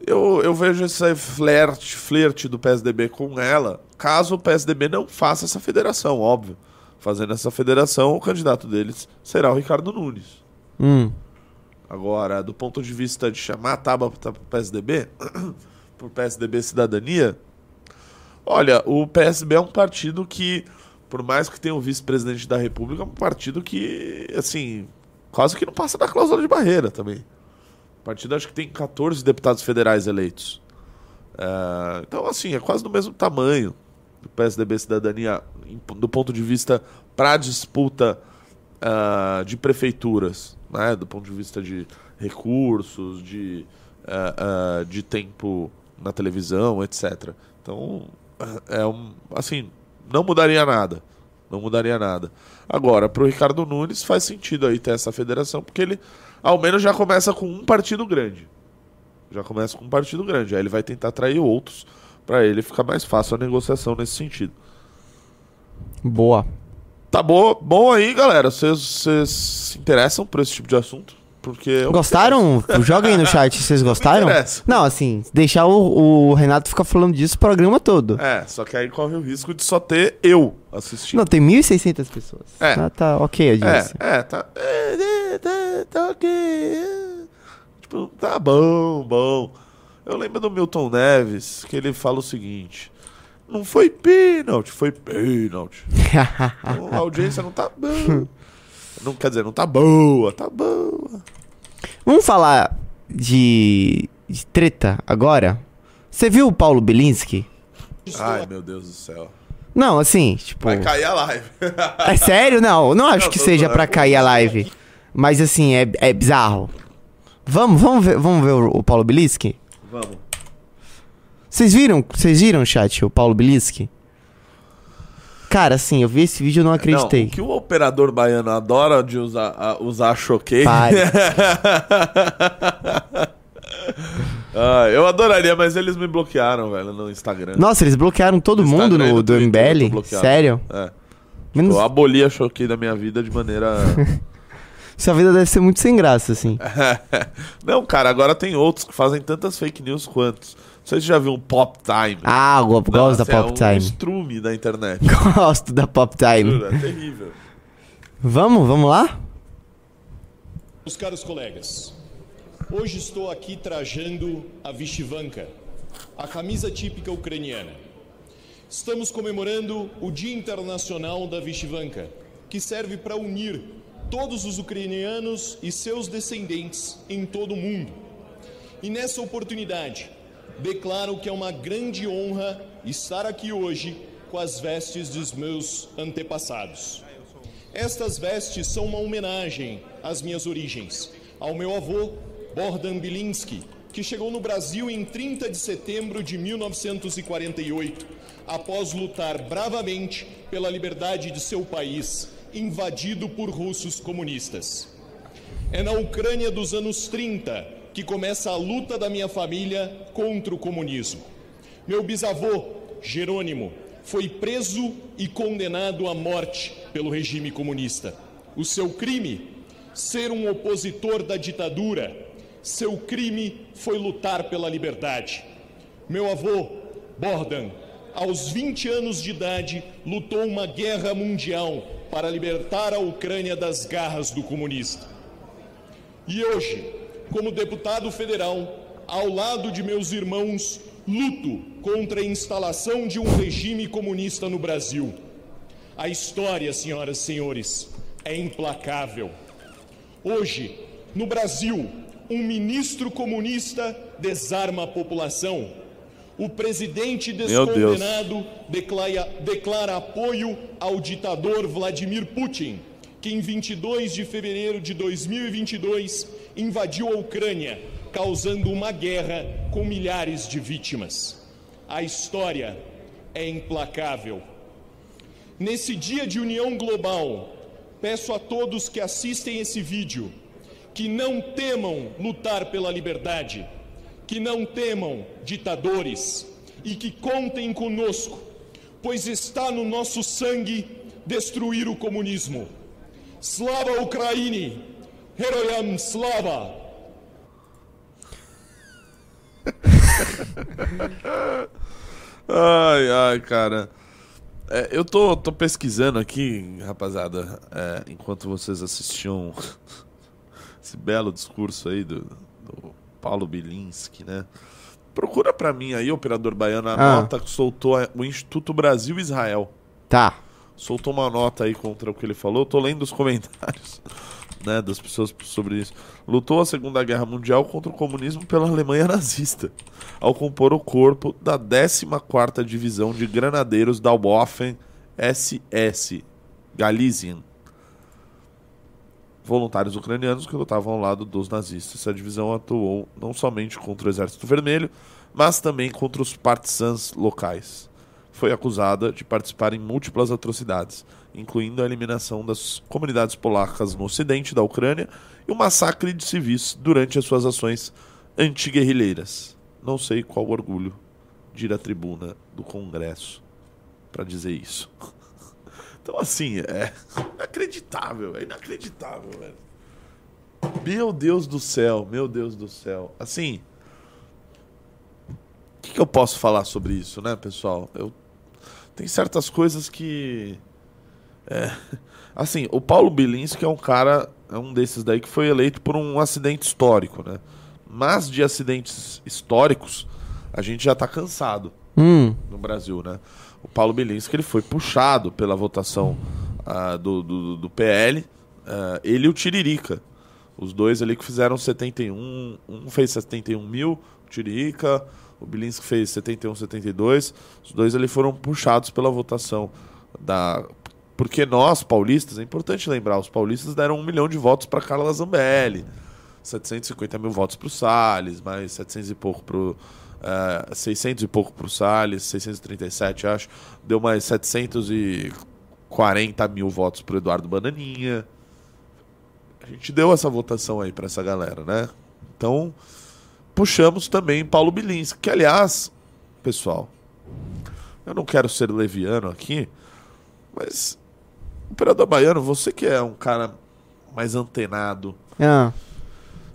eu, eu vejo esse flerte, flerte do PSDB com ela, caso o PSDB não faça essa federação, óbvio. Fazendo essa federação, o candidato deles será o Ricardo Nunes. Hum. Agora, do ponto de vista de chamar a Tabata para o PSDB, por PSDB Cidadania, olha, o PSB é um partido que, por mais que tenha o vice-presidente da República, é um partido que, assim, quase que não passa da cláusula de barreira também. O partido acho que tem 14 deputados federais eleitos. É, então, assim, é quase do mesmo tamanho do PSDB Cidadania, do ponto de vista para disputa ah, de prefeituras, né? do ponto de vista de recursos, de, ah, de tempo na televisão, etc. Então, é um, assim, não mudaria nada. Não mudaria nada. Agora, para o Ricardo Nunes faz sentido aí ter essa federação, porque ele ao menos já começa com um partido grande. Já começa com um partido grande. Aí ele vai tentar atrair outros para ele ficar mais fácil a negociação nesse sentido. Boa. Tá bom, bom aí, galera. Vocês vocês se interessam por esse tipo de assunto? Porque Gostaram? Joga aí no chat, vocês gostaram? Não, assim, deixar o, o Renato ficar falando disso o programa todo. É, só que aí corre o risco de só ter eu assistindo. Não, tem 1.600 pessoas. É. Ah, tá ok, a audiência. É, é, tá. É, é, tá, tá ok. é. Tipo, tá bom, bom. Eu lembro do Milton Neves, que ele fala o seguinte: não foi pênalti, foi pênalti. Então, a audiência não tá boa. Não, quer dizer, não tá boa, tá boa. Vamos falar de, de treta agora? Você viu o Paulo Bilinski? Ai, meu Deus do céu. Não, assim, tipo. Vai cair a live. É sério? Não, não acho Não, que seja zoando. pra cair a live. Mas assim, é, é bizarro. Vamos, vamos ver, vamos ver o, o Paulo Bilischi? Vamos. Vocês viram? Vocês viram, chat, o Paulo Bilischi? Cara, assim, eu vi esse vídeo e não acreditei. Não, o que o operador baiano adora de usar, a, usar choquei. Ah, eu adoraria, mas eles me bloquearam, velho, no Instagram. Nossa, eles bloquearam todo No mundo no, no do MBL? Sério? É. Menos, Eu aboli a choquei da minha vida de maneira. Sua vida deve ser muito sem graça, assim. Não, cara, agora tem outros que fazem tantas fake news quantos. Não sei se você já viu um Pop Time. Ah, eu gosto Nossa, da Pop é um Time. estrume da internet. Gosto da Pop Time. Juro, é terrível. Vamos, vamos lá? Meus caros colegas, hoje estou aqui trajando a Vishvanka, a camisa típica ucraniana. Estamos comemorando o Dia Internacional da Vishvanka, que serve para unir todos os ucranianos e seus descendentes em todo o mundo. E nessa oportunidade, declaro que é uma grande honra estar aqui hoje com as vestes dos meus antepassados. Estas vestes são uma homenagem às minhas origens, ao meu avô, Bordan Bilinski, que chegou no Brasil em 30 de setembro de 1948, após lutar bravamente pela liberdade de seu país, invadido por russos comunistas. É na Ucrânia dos anos 30 que começa a luta da minha família contra o comunismo. Meu bisavô, Jerônimo, foi preso e condenado à morte pelo regime comunista. O seu crime? Ser um opositor da ditadura. Seu crime foi lutar pela liberdade. Meu avô, Bordan, aos 20 anos de idade, lutou uma guerra mundial para libertar a Ucrânia das garras do comunista. E hoje, como deputado federal, ao lado de meus irmãos, luto contra a instalação de um regime comunista no Brasil. A história, senhoras e senhores, é implacável. Hoje, no Brasil, um ministro comunista desarma a população. O presidente descondenado declara, declara apoio ao ditador Vladimir Putin, que em 22 de fevereiro de 2022 invadiu a Ucrânia, causando uma guerra com milhares de vítimas. A história é implacável. Nesse dia de união global, peço a todos que assistem esse vídeo que não temam lutar pela liberdade, que não temam ditadores e que contem conosco, pois está no nosso sangue destruir o comunismo. Slava Ukraini! Heroyam Slava! Ai, ai, cara. É, eu tô, tô pesquisando aqui, rapaziada, é, enquanto vocês assistiam esse belo discurso aí do, do Paulo Bilinski, né? Procura pra mim aí, operador baiano, a Ah. nota que soltou o Instituto Brasil Israel. Tá. Soltou uma nota aí contra o que ele falou. Eu tô lendo os comentários né, das pessoas sobre isso. Lutou a Segunda Guerra Mundial contra o comunismo pela Alemanha nazista, ao compor o corpo da 14ª Divisão de Granadeiros da Waffen SS Galizien. Voluntários ucranianos que lutavam ao lado dos nazistas. Essa divisão atuou não somente contra o Exército Vermelho, mas também contra os partisans locais foi acusada de participar em múltiplas atrocidades, incluindo a eliminação das comunidades polacas no ocidente da Ucrânia e o massacre de civis durante as suas ações antiguerrilheiras. Não sei qual orgulho de ir à tribuna do Congresso para dizer isso. Então, assim, é inacreditável, é inacreditável, velho. Meu Deus do céu, meu Deus do céu. Assim, o que, que eu posso falar sobre isso, né, pessoal? Eu tem certas coisas que é, assim, o Paulo Bilinski é um cara, é um desses daí que foi eleito por um acidente histórico, né? Mas de acidentes históricos, a gente já tá cansado Hum, no Brasil, né? O Paulo Bilinski ele foi puxado pela votação ah, do, do, do PL, ah, ele e o Tiririca. Os dois ali que fizeram 71, um fez 71 mil, o Tiririca, o Bilinski fez 71, 72. Os dois ali foram puxados pela votação da Porque nós, paulistas, é importante lembrar, os paulistas deram um milhão de votos para Carla Zambelli, 750 mil votos para o Salles, mais 700 e pouco para o. Uh, 600 e pouco para o Salles, 637 acho, deu mais 740 mil votos para Eduardo Bananinha. A gente deu essa votação aí para essa galera, né? Então, puxamos também Paulo Bilinski, que aliás, pessoal, eu não quero ser leviano aqui, mas Imperador Baiano, você que é um cara mais antenado, Ah,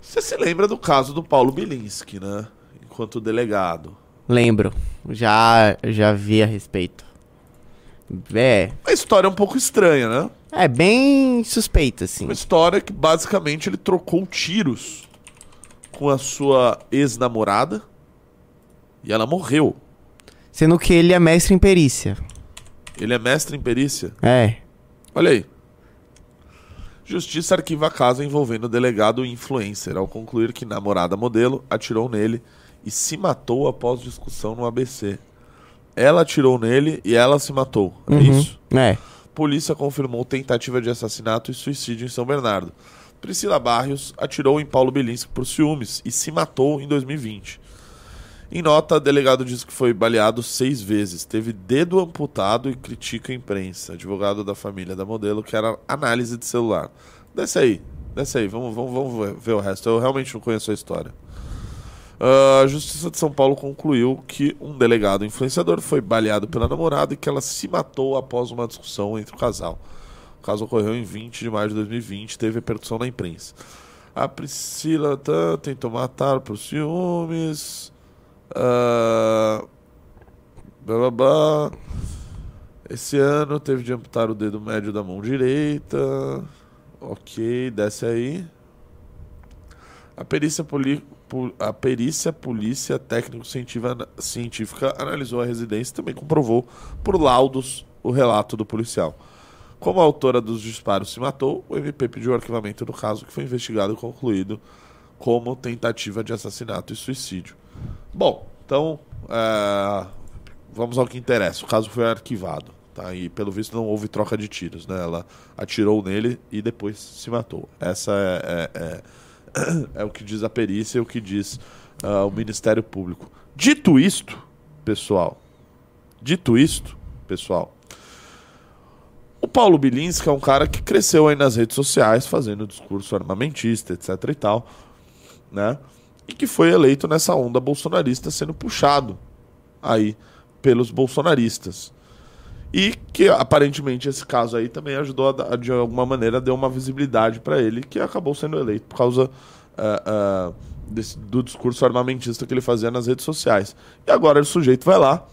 você se lembra do caso do Paulo Bilinski, né? Enquanto delegado. lembro. Já, já vi a respeito. É, Uma história um pouco estranha, né? é bem suspeita, assim. Uma história que basicamente ele trocou tiros com a sua ex-namorada e ela morreu. Sendo que ele é mestre em perícia. Ele é mestre em perícia. É. Olha aí. Justiça arquiva caso envolvendo o delegado influencer ao concluir que namorada modelo atirou nele e se matou após discussão no ABC. Ela atirou nele e ela se matou. É isso? É. Polícia confirmou tentativa de assassinato e suicídio em São Bernardo. Priscila Barrios atirou em Paulo Bilinski por ciúmes e se matou em 2020. Em nota, o delegado diz que foi baleado seis vezes, teve dedo amputado e critica a imprensa. Advogado da família da modelo quer análise de celular. Desce aí, desce aí, vamos, vamos, vamos ver- o resto. Eu realmente não conheço a história. Ah, a Justiça de São Paulo concluiu que um delegado influenciador foi baleado pela namorada e que ela se matou após uma discussão entre o casal. O caso ocorreu em 20 de maio de 2020 teve repercussão na imprensa. A Priscila tá, tentou matar por ciúmes. Ah, blá, blá, blá. Esse ano teve de amputar o dedo médio da mão direita. Ok, desce aí. A perícia, poli, a perícia polícia técnico-científica científica analisou a residência e também comprovou por laudos o relato do policial. Como a autora dos disparos se matou, o MP pediu o arquivamento do caso, que foi investigado e concluído como tentativa de assassinato e suicídio. Bom, então é, vamos ao que interessa. O caso foi arquivado, tá? E pelo visto não houve troca de tiros, né? Ela atirou nele e depois se matou. Essa é, é- é- é o que diz a perícia e o que diz ah, o Ministério Público. Dito isto, pessoal, dito isto, pessoal, o Paulo Bilinski é um cara que cresceu aí nas redes sociais fazendo discurso armamentista, etc e tal, né? E que foi eleito nessa onda bolsonarista sendo puxado aí pelos bolsonaristas. E que aparentemente esse caso aí também ajudou a, de alguma maneira deu uma visibilidade para ele que acabou sendo eleito por causa ah, ah, desse- do discurso armamentista que ele fazia nas redes sociais. E agora o sujeito vai lá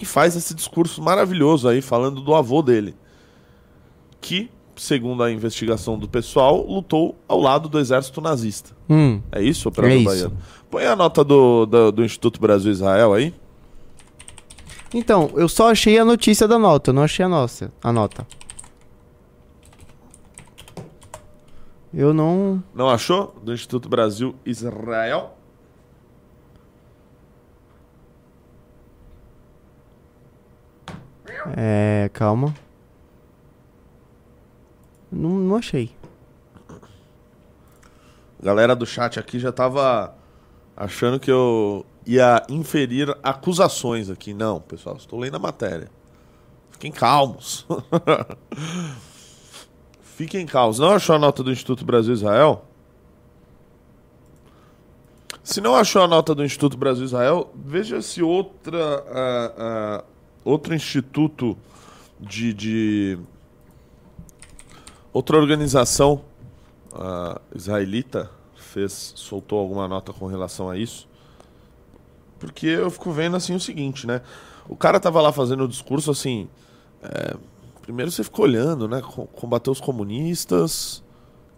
e faz esse discurso maravilhoso aí falando do avô dele, que, segundo a investigação do pessoal, lutou ao lado do exército nazista. Hum. É isso, operador É baiano? Põe a nota do, do, do Instituto Brasil-Israel aí. Então, eu só achei a notícia da nota, eu não achei a nossa, a nota. Eu não. Não achou? Do Instituto Brasil-Israel. É. Calma. Não, não achei. Galera do chat aqui já tava achando que eu ia inferir acusações aqui. Não, pessoal, estou lendo a matéria. Fiquem calmos. Fiquem calmos. Não achou a nota do Instituto Brasil-Israel? Se não achou a nota do Instituto Brasil-Israel, veja se outra, ah, ah, outro instituto de, de outra organização israelita fez soltou alguma nota com relação a isso. Porque eu fico vendo assim o seguinte, né? O cara tava lá fazendo o discurso assim. é, primeiro você ficou olhando, né? co- Combater os comunistas,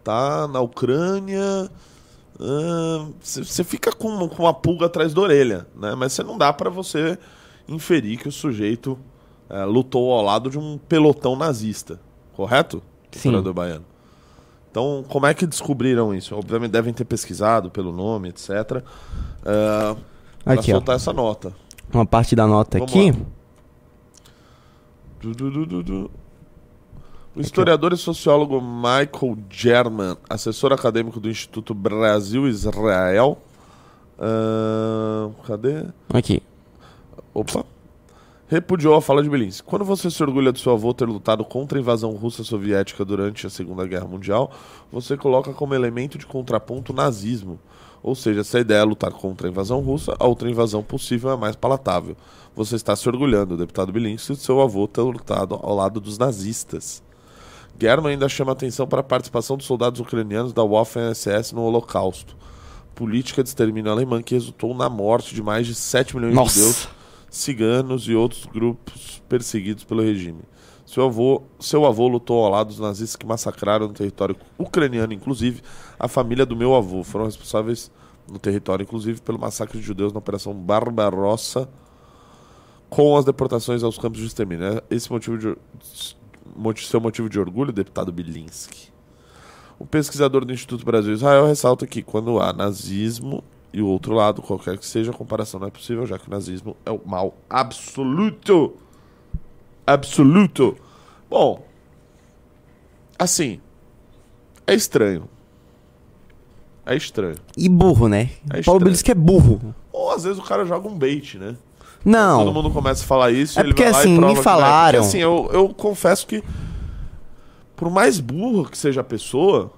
tá na Ucrânia. Você fica com, com uma pulga atrás da orelha, né? Mas você não dá pra você inferir que o sujeito é, lutou ao lado de um pelotão nazista, correto? Sim. Baiano. Então, como é que descobriram isso? Obviamente devem ter pesquisado pelo nome, etc. É, pra Aqui, ó. soltar essa nota. Uma parte da nota Vamos aqui. Du, du, du. O historiador e sociólogo Michael German, assessor acadêmico do Instituto Brasil-Israel. ahn, cadê? Aqui. Opa. Repudiou a fala de Belinsky. Quando você se orgulha do seu avô ter lutado contra a invasão russa soviética durante a Segunda Guerra Mundial, você coloca como elemento de contraponto o nazismo. Ou seja, se a ideia é lutar contra a invasão russa, a outra invasão possível é mais palatável. Você está se orgulhando, deputado Belinsky, de seu avô ter lutado ao lado dos nazistas. German ainda chama atenção para a participação dos soldados ucranianos da Waffen-SS no Holocausto. Política de extermínio alemã que resultou na morte de mais de 7 milhões de judeus, Nossa. Ciganos e outros grupos perseguidos pelo regime. Seu avô, seu avô lutou ao lado dos nazistas que massacraram no território ucraniano, inclusive a família do meu avô. Foram responsáveis no território, inclusive, pelo massacre de judeus na Operação Barbarossa com as deportações aos campos de extermínio. É esse motivo de, seu motivo de orgulho, deputado Bilinski. O pesquisador do Instituto Brasil-Israel ressalta que quando há nazismo e o outro lado, qualquer que seja, a comparação não é possível, já que o nazismo é o mal absoluto. Absoluto. Bom, assim, é estranho. É estranho. E burro, né? É Paulo estranho. Bilisco é burro. Ou às vezes o cara joga um bait, né? Não. Todo mundo começa a falar isso. É ele porque, vai lá e assim, me que é. falaram. Porque, assim, eu, eu confesso que, por mais burro que seja a pessoa,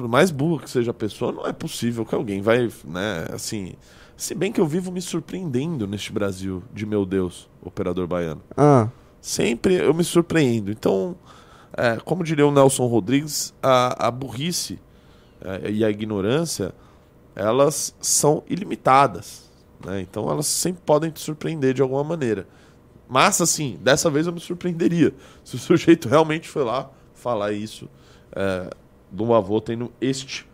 por mais burro que seja a pessoa, não é possível que alguém vai, né, assim. Se bem que eu vivo me surpreendendo neste Brasil de meu Deus, operador baiano. Ah, Sempre eu me surpreendo. Então, é, como diria o Nelson Rodrigues, a, a burrice é, e a ignorância, elas são ilimitadas. né? Então, elas sempre podem te surpreender de alguma maneira. Mas, assim, dessa vez eu me surpreenderia. Se o sujeito realmente foi lá falar isso é, do avô tendo este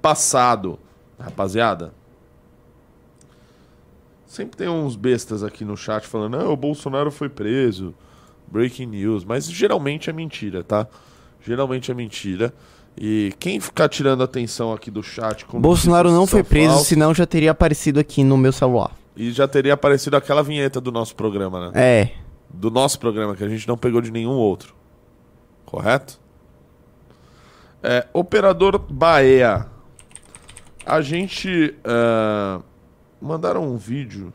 passado. Rapaziada, Sempre tem uns bestas aqui no chat falando, ah, o Bolsonaro foi preso. Breaking news. Mas geralmente é mentira, tá? Geralmente é mentira. E quem ficar tirando atenção aqui do chat. Bolsonaro não foi preso, senão já teria aparecido aqui no meu celular. E já teria aparecido aquela vinheta do nosso programa, né? É. Do nosso programa, que a gente não pegou de nenhum outro. Correto? É, operador Baea. A gente. ah, mandaram um vídeo.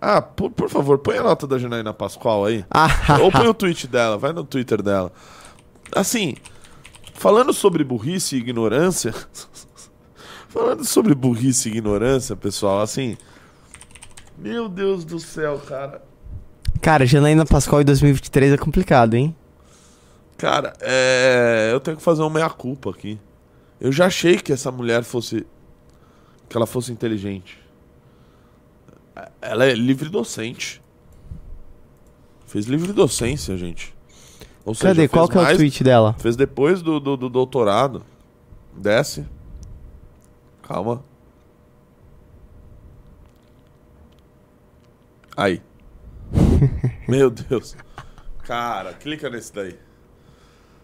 Ah, por, por favor, põe a nota da Janaína Pascoal aí. Ah, Ou põe o tweet dela, vai no Twitter dela. Assim, falando sobre burrice e ignorância. falando sobre burrice e ignorância, pessoal, assim. Meu Deus do céu, cara. Cara, Janaína Pascoal em 2023 é complicado, hein? Cara, é. Eu tenho que fazer uma meia-culpa aqui. Eu já achei que essa mulher fosse. Que ela fosse inteligente. Ela é livre docente. Fez livre docência, gente. Ou seja, Cadê? Qual que é o mais- tweet dela? Fez depois do, do, do doutorado. Desce. Calma. Aí. Meu Deus. Cara, clica nesse daí.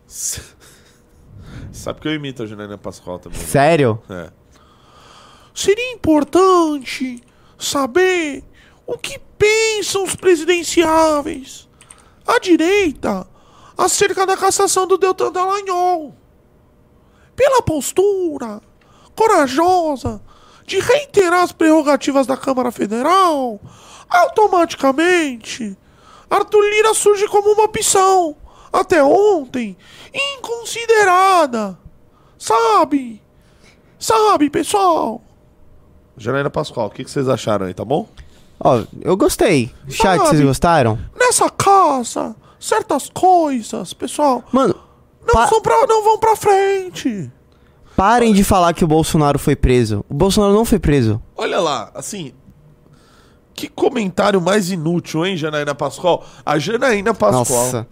Sabe que eu imito a Janaina Pascoal também. né? Sério? É. Seria importante saber o que pensam os presidenciáveis, a direita, acerca da cassação do Deltan Dallagnol. Pela postura corajosa de reiterar as prerrogativas da Câmara Federal, automaticamente Arthur Lira surge como uma opção, até ontem, inconsiderada. Sabe? Sabe, pessoal? Janaína Pascoal, o que, que vocês acharam aí, tá bom? Ó, eu gostei. Chat, vocês gostaram? Nessa casa, certas coisas, pessoal, Mano, não, Pa- são pra, não vão pra frente. parem de falar que o Bolsonaro foi preso. O Bolsonaro não foi preso. Olha lá, assim. Que comentário mais inútil, hein, Janaína Pascoal? A Janaína Pascoal. Nossa.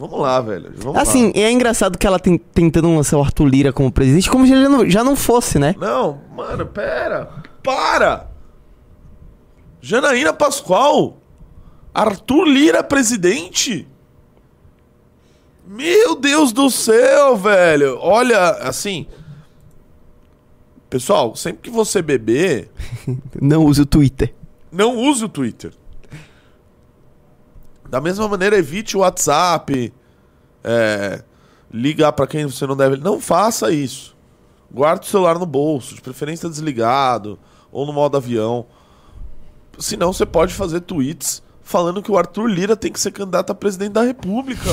Vamos lá, velho. Vamos Assim, é engraçado que ela tem, tentando lançar o Arthur Lira como presidente, como se ele já não, já não fosse, né? lá. Não, mano, pera. Para! Janaína Pascoal. Arthur Lira presidente? Meu Deus do céu, velho. Olha, assim. Pessoal, sempre que você beber, Não use o Twitter. não use o Twitter. Da mesma maneira, evite o WhatsApp, é, ligar para quem você não deve. Não faça isso. Guarde o celular no bolso, de preferência desligado ou no modo avião. Senão você pode fazer tweets falando que o Arthur Lira tem que ser candidato a presidente da República.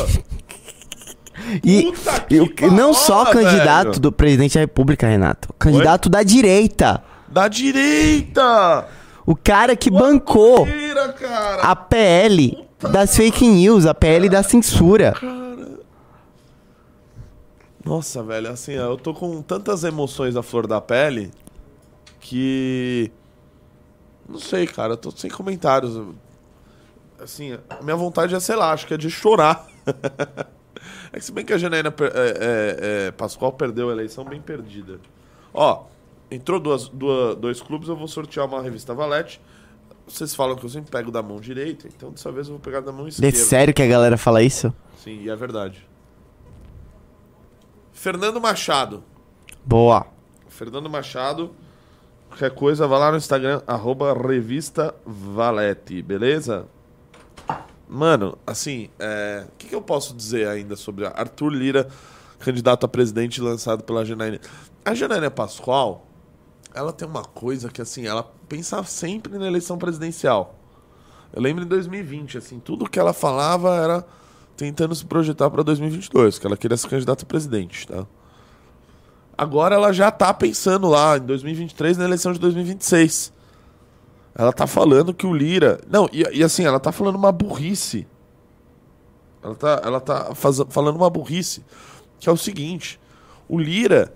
E, e o- não só candidato velho. do presidente da República, Renato. Candidato da direita. Da direita! O cara que bancou Lira, cara! a PL das fake news, a PL da censura. Nossa, velho, assim, eu tô com tantas emoções à flor da pele que. Não sei, cara, eu tô sem comentários. Assim, a minha vontade é, sei lá, acho que é de chorar. é que se bem que a Janaína é, é, é, Pascoal perdeu a eleição bem perdida. Ó, entrou duas, duas- dois clubes, eu vou sortear uma revista Valete. Vocês falam que eu sempre pego da mão direita, então dessa vez eu vou pegar da mão É esquerda. sério que a galera fala isso? Sim, e é verdade. Fernando Machado. Boa. Fernando Machado. Qualquer coisa, vai lá no Instagram, arroba revista Valete, beleza? Mano, assim, é, o que, que eu posso dizer ainda sobre a Arthur Lira, candidato a presidente lançado pela Janaína? A Janaína Pascoal, ela tem uma coisa que, assim, ela pensa sempre na eleição presidencial. Eu lembro em 2020, assim, tudo que ela falava era tentando se projetar para 2022, que ela queria ser candidata a presidente, tá? Agora ela já tá pensando lá em 2023 na eleição de 2026. Ela tá falando que o Lira. Não, e, e assim, ela tá falando uma burrice. Ela tá, ela tá faz- falando uma burrice. Que é o seguinte: o Lira,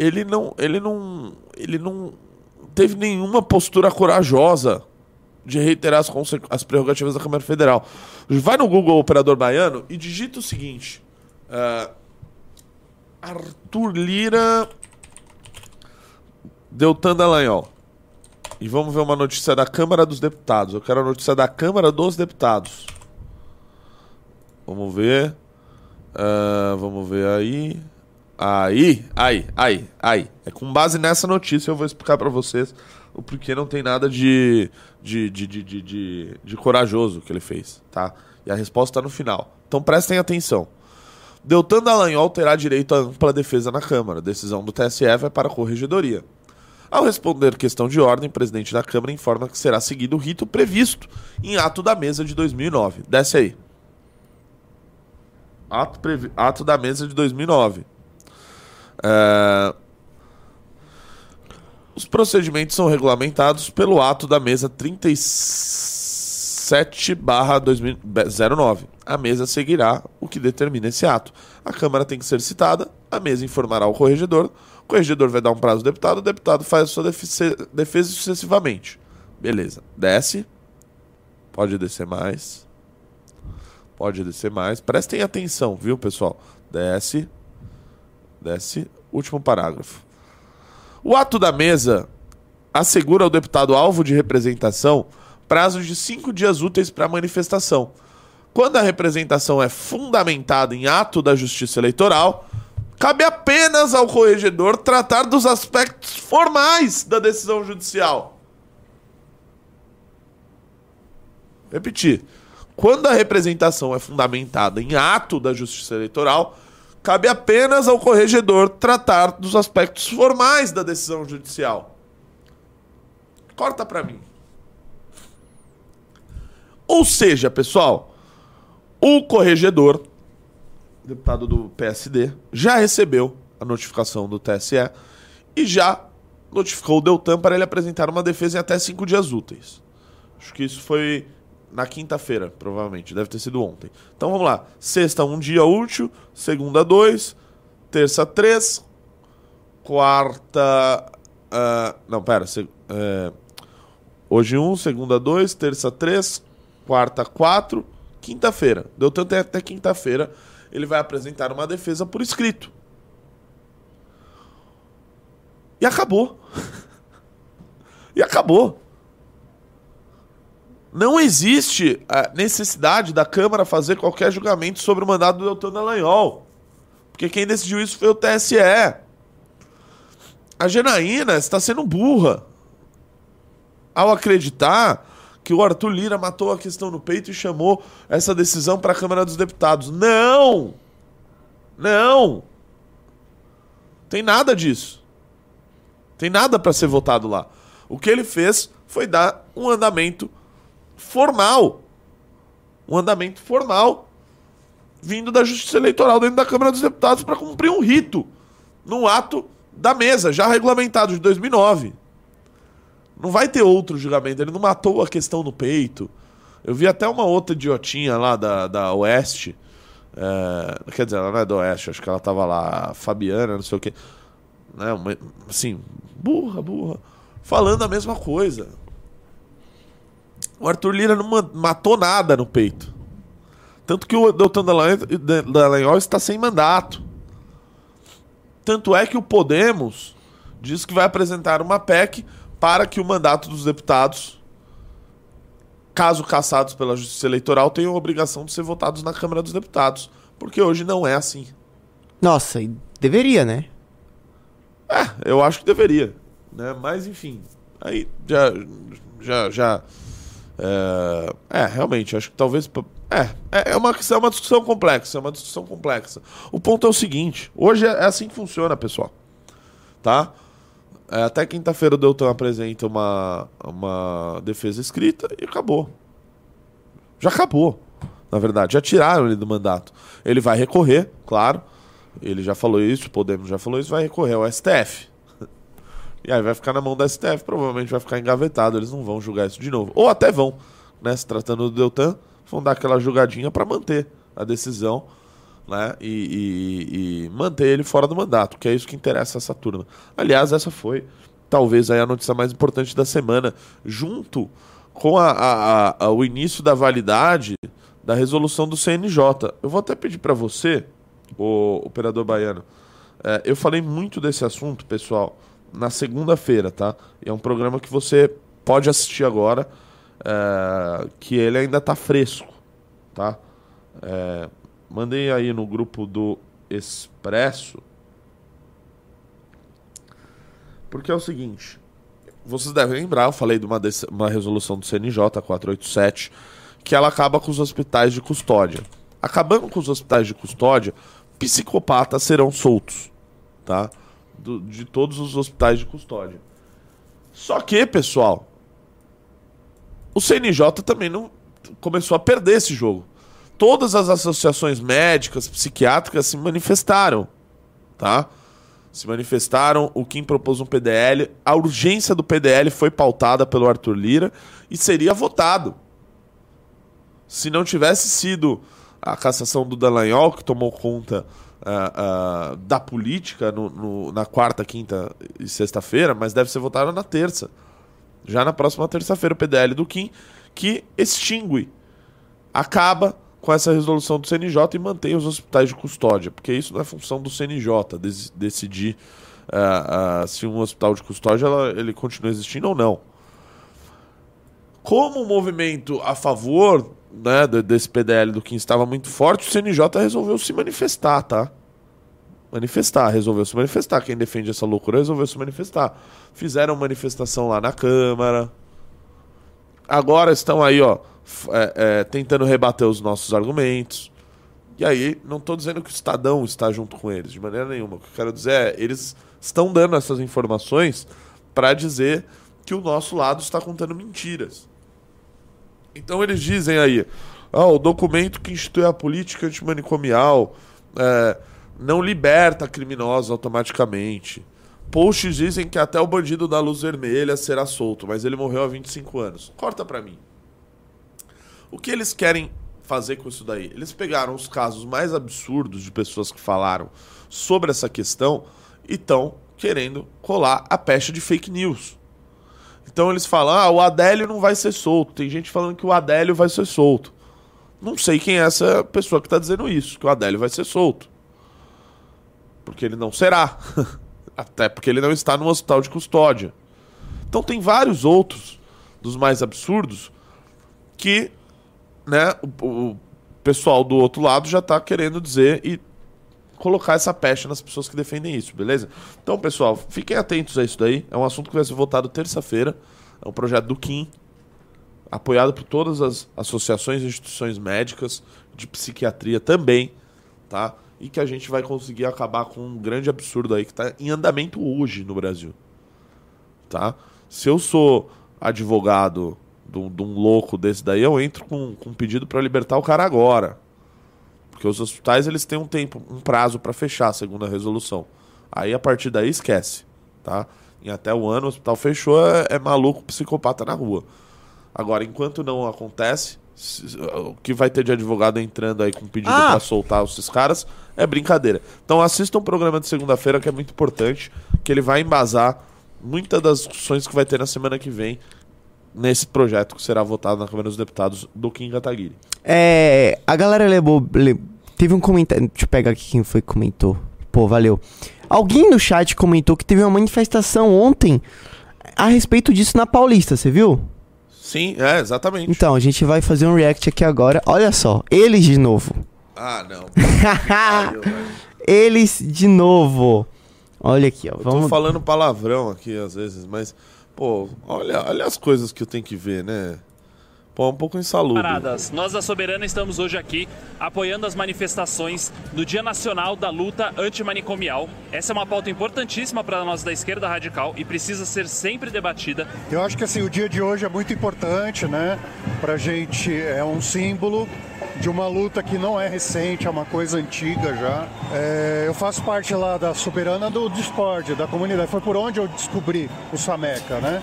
ele não. Ele não. Ele não teve nenhuma postura corajosa de reiterar as, as prerrogativas da Câmara Federal. Vai no Google Operador Baiano e digita o seguinte. ah, Arthur Lira Deltan Dallagnol. E vamos ver uma notícia da Câmara dos Deputados. Eu quero a notícia da Câmara dos Deputados. Vamos ver. Ah, vamos ver aí. Aí, aí, aí, aí. É com base nessa notícia eu vou explicar pra vocês o porquê não tem nada de de, de, de, de, de, corajoso que ele fez, tá? E a resposta tá no final. Então prestem atenção. Deltan Dallagnol terá direito à ampla defesa na Câmara. Decisão do TSE vai para a Corregedoria. Ao responder questão de ordem, o presidente da Câmara informa que será seguido o rito previsto em ato da mesa de 2009. Desce aí. Ato, previ- ato da mesa de 2009. É, Os procedimentos são regulamentados pelo ato da mesa 37/2009. A mesa seguirá o que determina esse ato. A Câmara tem que ser citada, a mesa informará o corregedor, o corregedor vai dar um prazo ao deputado, o deputado faz a sua defe- defesa sucessivamente. Beleza. Desce. Pode descer mais. Pode descer mais. Prestem atenção, viu, pessoal? Desce. Desce. Último parágrafo. O ato da mesa assegura ao deputado alvo de representação prazo de cinco dias úteis para a manifestação. Quando a representação é fundamentada em ato da Justiça Eleitoral, cabe apenas ao corregedor tratar dos aspectos formais da decisão judicial. Repetir. Quando a representação é fundamentada em ato da Justiça Eleitoral, cabe apenas ao corregedor tratar dos aspectos formais da decisão judicial. Corta pra mim. Ou seja, pessoal, o corregedor, deputado do PSD, já recebeu a notificação do TSE e já notificou o Deltan para ele apresentar uma defesa em até cinco dias úteis. Acho que isso foi na quinta-feira, provavelmente. Deve ter sido ontem. Então vamos lá. Sexta, um dia útil. Segunda, dois. Terça, três. Quarta. ah, não, pera. se- é, hoje, um. Segunda, dois. Terça, três. Quarta, quatro. Quinta-feira. Deu tanto até quinta-feira. Ele vai apresentar uma defesa por escrito. E acabou. e acabou. Não existe a necessidade da Câmara fazer qualquer julgamento sobre o mandato do Deltan Dallagnol. Porque quem decidiu isso foi o TSE. A Janaína está sendo burra ao acreditar que o Arthur Lira matou a questão no peito e chamou essa decisão para a Câmara dos Deputados. Não! Não! Tem nada disso. Tem nada para ser votado lá. O que ele fez foi dar um andamento formal. Um andamento formal vindo da Justiça Eleitoral dentro da Câmara dos Deputados para cumprir um rito num ato da mesa, já regulamentado de 2009. Não vai ter outro julgamento. Ele não matou a questão no peito. Eu vi até uma outra idiotinha lá da, da Oeste. É, quer dizer, ela não é do Oeste, acho que ela tava lá, Fabiana, não sei o quê. Né, uma, assim, burra, burra. Falando a mesma coisa. O Arthur Lira não matou nada no peito. Tanto que o Doutor Dallagnol está sem mandato. Tanto é que o Podemos diz que vai apresentar uma PEC para que o mandato dos deputados, caso cassados pela Justiça Eleitoral, tenham a obrigação de ser votados na Câmara dos Deputados. Porque hoje não é assim. Nossa, deveria, né? É, eu acho que deveria. Né? Mas, enfim, aí já. Já. já é, é, realmente, acho que talvez. É, é, é uma, é uma discussão complexa, é uma discussão complexa. O ponto é o seguinte: hoje é, é assim que funciona, pessoal. Tá? É, até quinta-feira o Deltan apresenta uma, uma defesa escrita e acabou. Já acabou, na verdade. Já tiraram ele do mandato. Ele vai recorrer, claro. Ele já falou isso, o Podemos já falou isso, vai recorrer ao STF. E aí vai ficar na mão da STF, provavelmente vai ficar engavetado, eles não vão julgar isso de novo. Ou até vão, né? Se tratando do Deltan, vão dar aquela julgadinha para manter a decisão né? E, e, e, manter ele fora do mandato, que é isso que interessa essa turma. Aliás, essa foi talvez aí a notícia mais importante da semana, junto com a, a, a, o início da validade da resolução do CNJ. Eu vou até pedir para você, o operador baiano, é, eu falei muito desse assunto, pessoal, na segunda-feira, tá? É um programa que você pode assistir agora, é, que ele ainda está fresco, tá? É, Mandei aí no grupo do Expresso. Porque é o seguinte, vocês devem lembrar, eu falei de uma, uma resolução do CNJ 487, que ela acaba com os hospitais de custódia. Acabando com os hospitais de custódia, psicopatas serão soltos, tá? Do, de todos os hospitais de custódia. Só que, pessoal, o CNJ também não começou a perder esse jogo todas as associações médicas, psiquiátricas se manifestaram, tá? Se manifestaram, o Kim propôs um PDL, a urgência do PDL foi pautada pelo Arthur Lira e seria votado. Se não tivesse sido a cassação do Dallagnol, que tomou conta uh, uh, da política no, no, na quarta, quinta e sexta-feira, mas deve ser votado na terça. Já na próxima terça-feira, o PDL do Kim, que extingue, acaba com essa resolução do CNJ e mantém os hospitais de custódia, porque isso não é função do CNJ decidir uh, se um hospital de custódia ela, ele continua existindo ou não. Como o movimento a favor né, desse PDL do Kim estava muito forte, o CNJ resolveu se manifestar, tá? Manifestar, resolveu se manifestar. Quem defende essa loucura resolveu se manifestar. Fizeram manifestação lá na Câmara. Agora estão aí, ó, é, é, tentando rebater os nossos argumentos. E aí, não estou dizendo que o Estadão está junto com eles, de maneira nenhuma. O que eu quero dizer é, eles estão dando essas informações para dizer que o nosso lado está contando mentiras. Então eles dizem aí, ah, o documento que institui a política antimanicomial é, não liberta criminosos automaticamente. Posts dizem que até o bandido da luz vermelha será solto, mas ele morreu há 25 anos. Corta para mim. O que eles querem fazer com isso daí? Eles pegaram os casos mais absurdos de pessoas que falaram sobre essa questão e estão querendo colar a pecha de fake news. Então eles falam: ah, o Adélio não vai ser solto. Tem gente falando que o Adélio vai ser solto. Não sei quem é essa pessoa que está dizendo isso, que o Adélio vai ser solto. Porque ele não será. Até porque ele não está no hospital de custódia. Então tem vários outros dos mais absurdos que né, o, o pessoal do outro lado já está querendo dizer e colocar essa pecha nas pessoas que defendem isso, beleza? Então, pessoal, fiquem atentos a isso daí. É um assunto que vai ser votado terça-feira. É um projeto do Kim. apoiado por todas as associações e instituições médicas, de psiquiatria também, tá? E que a gente vai conseguir acabar com um grande absurdo aí que está em andamento hoje no Brasil, tá? Se eu sou advogado de um louco desse daí, eu entro com, com um pedido para libertar o cara agora. Porque os hospitais eles têm um tempo, um prazo para fechar, segundo a resolução. Aí a partir daí esquece, tá? Em até o ano o hospital fechou, é, é maluco, psicopata na rua. Agora, enquanto não acontece, o que vai ter de advogado entrando aí com pedido ah. para soltar esses caras é brincadeira. Então assista um programa de segunda-feira que é muito importante, que ele vai embasar muitas das discussões que vai ter na semana que vem nesse projeto que será votado na Câmara dos Deputados do Kim Kataguiri. É, a galera levou, teve um comentário, deixa eu pegar aqui quem foi que comentou. Pô, valeu. Alguém no chat comentou que teve uma manifestação ontem a respeito disso na Paulista, você viu? Sim, é, exatamente. Então, a gente vai fazer um react aqui agora. Olha só, eles de novo. Ah, não. eles de novo. Olha aqui, ó. Eu vamos... tô falando palavrão aqui às vezes, mas, pô, olha, olha as coisas que eu tenho que ver, né? Pô, um pouco insalubre. Paradas. Nós da Soberana estamos hoje aqui apoiando as manifestações do Dia Nacional da Luta Antimanicomial. Essa é uma pauta importantíssima para nós da esquerda radical e precisa ser sempre debatida. Eu acho que assim, o dia de hoje é muito importante, né? Pra gente é um símbolo de uma luta que não é recente, é uma coisa antiga já. É, eu faço parte lá da Soberana do Discord, da comunidade. Foi por onde eu descobri o Sameca, né?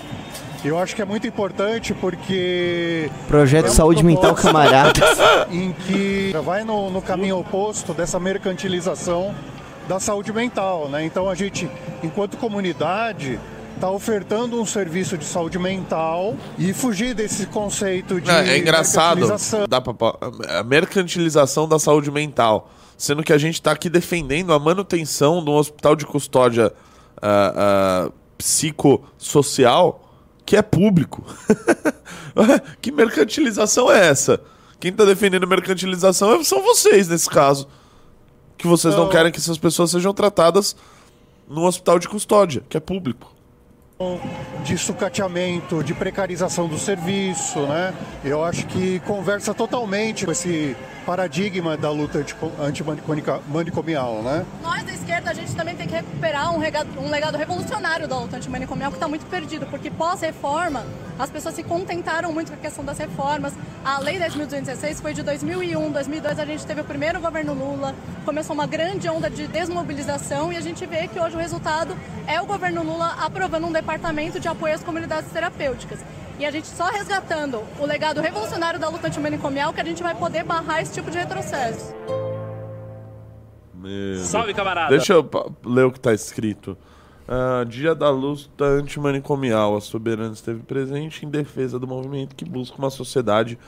Eu acho que é muito importante porque. Projeto é Saúde Mental Camaradas. Em que vai no, no caminho oposto dessa mercantilização da saúde mental, né? Então a gente, enquanto comunidade, está ofertando um serviço de saúde mental e fugir desse conceito de. É, é engraçado. Dá pra, a mercantilização da saúde mental. Sendo que a gente está aqui defendendo a manutenção de um hospital de custódia uh, uh, psicossocial que é público. que mercantilização é essa? Quem está defendendo mercantilização são vocês, nesse caso. Que vocês não, não querem que essas pessoas sejam tratadas num hospital de custódia, que é público de sucateamento, de precarização do serviço, né? Eu acho que conversa totalmente com esse paradigma da luta antimanicomial, né? Nós da esquerda, a gente também tem que recuperar um legado, um legado revolucionário da luta antimanicomial que está muito perdido, porque pós-reforma as pessoas se contentaram muito com a questão das reformas. A Lei 10.216 foi de 2001, 2002 a gente teve o primeiro governo Lula, começou uma grande onda de desmobilização e a gente vê que hoje o resultado é o governo Lula aprovando um departamento de apoio às comunidades terapêuticas. E a gente só resgatando o legado revolucionário da luta antimanicomial que a gente vai poder barrar esse tipo de retrocesso. Meu Salve, camarada! Deixa eu ler o que está escrito. Uh, dia da luta antimanicomial. A Soberana esteve presente em defesa do movimento que busca uma sociedade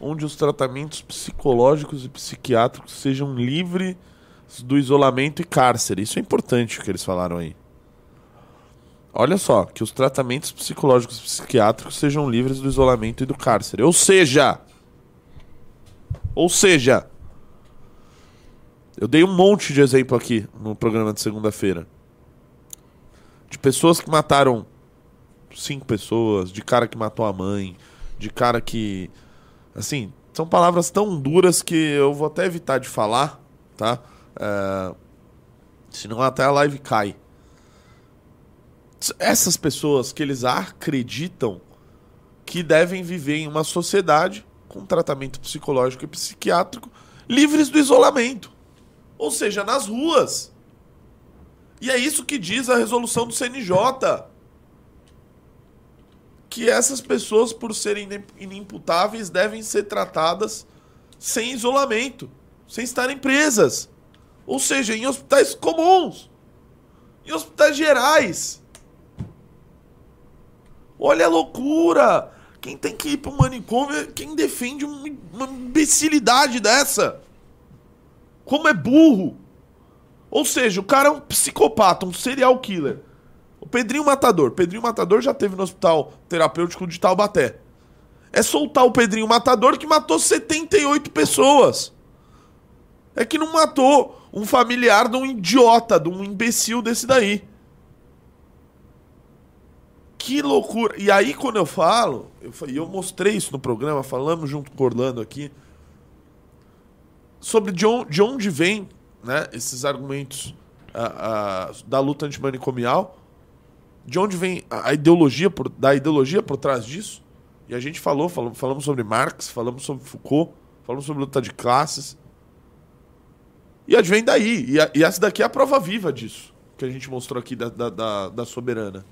onde os tratamentos psicológicos e psiquiátricos sejam livres do isolamento e cárcere. Isso é importante o que eles falaram aí. Olha só, que os tratamentos psicológicos psiquiátricos sejam livres do isolamento e do cárcere. Ou seja, ou seja, eu dei um monte de exemplo aqui no programa de segunda-feira. De pessoas que mataram cinco pessoas, de cara que matou a mãe, de cara que. Assim, são palavras tão duras que eu vou até evitar de falar, tá? É... Senão até a live cai essas pessoas que eles acreditam que devem viver em uma sociedade com tratamento psicológico e psiquiátrico livres do isolamento. Ou seja, nas ruas. E é isso que diz a resolução do CNJ. Que essas pessoas, por serem inimputáveis, devem ser tratadas sem isolamento, sem estarem presas. Ou seja, em hospitais comuns, em hospitais gerais. Olha a loucura! Quem tem que ir pro manicômio é quem defende uma imbecilidade dessa. Como é burro! Ou seja, o cara é um psicopata, um serial killer. O Pedrinho Matador. Pedrinho Matador já teve no hospital terapêutico de Taubaté. É soltar o Pedrinho Matador que matou 78 pessoas. É que não matou um familiar de um idiota, de um imbecil desse daí. Que loucura. E aí, quando eu falo, eu, eu mostrei isso no programa, falamos junto com o Orlando aqui, sobre de onde, de onde vem né, esses argumentos ah, ah, da luta antimanicomial, de onde vem a, a ideologia, por, da ideologia por trás disso. E a gente falou, falamos, falamos sobre Marx, falamos sobre Foucault, falamos sobre luta de classes. E advém daí. E, a- e essa daqui é a prova viva disso, que a gente mostrou aqui da, da, da, da soberana.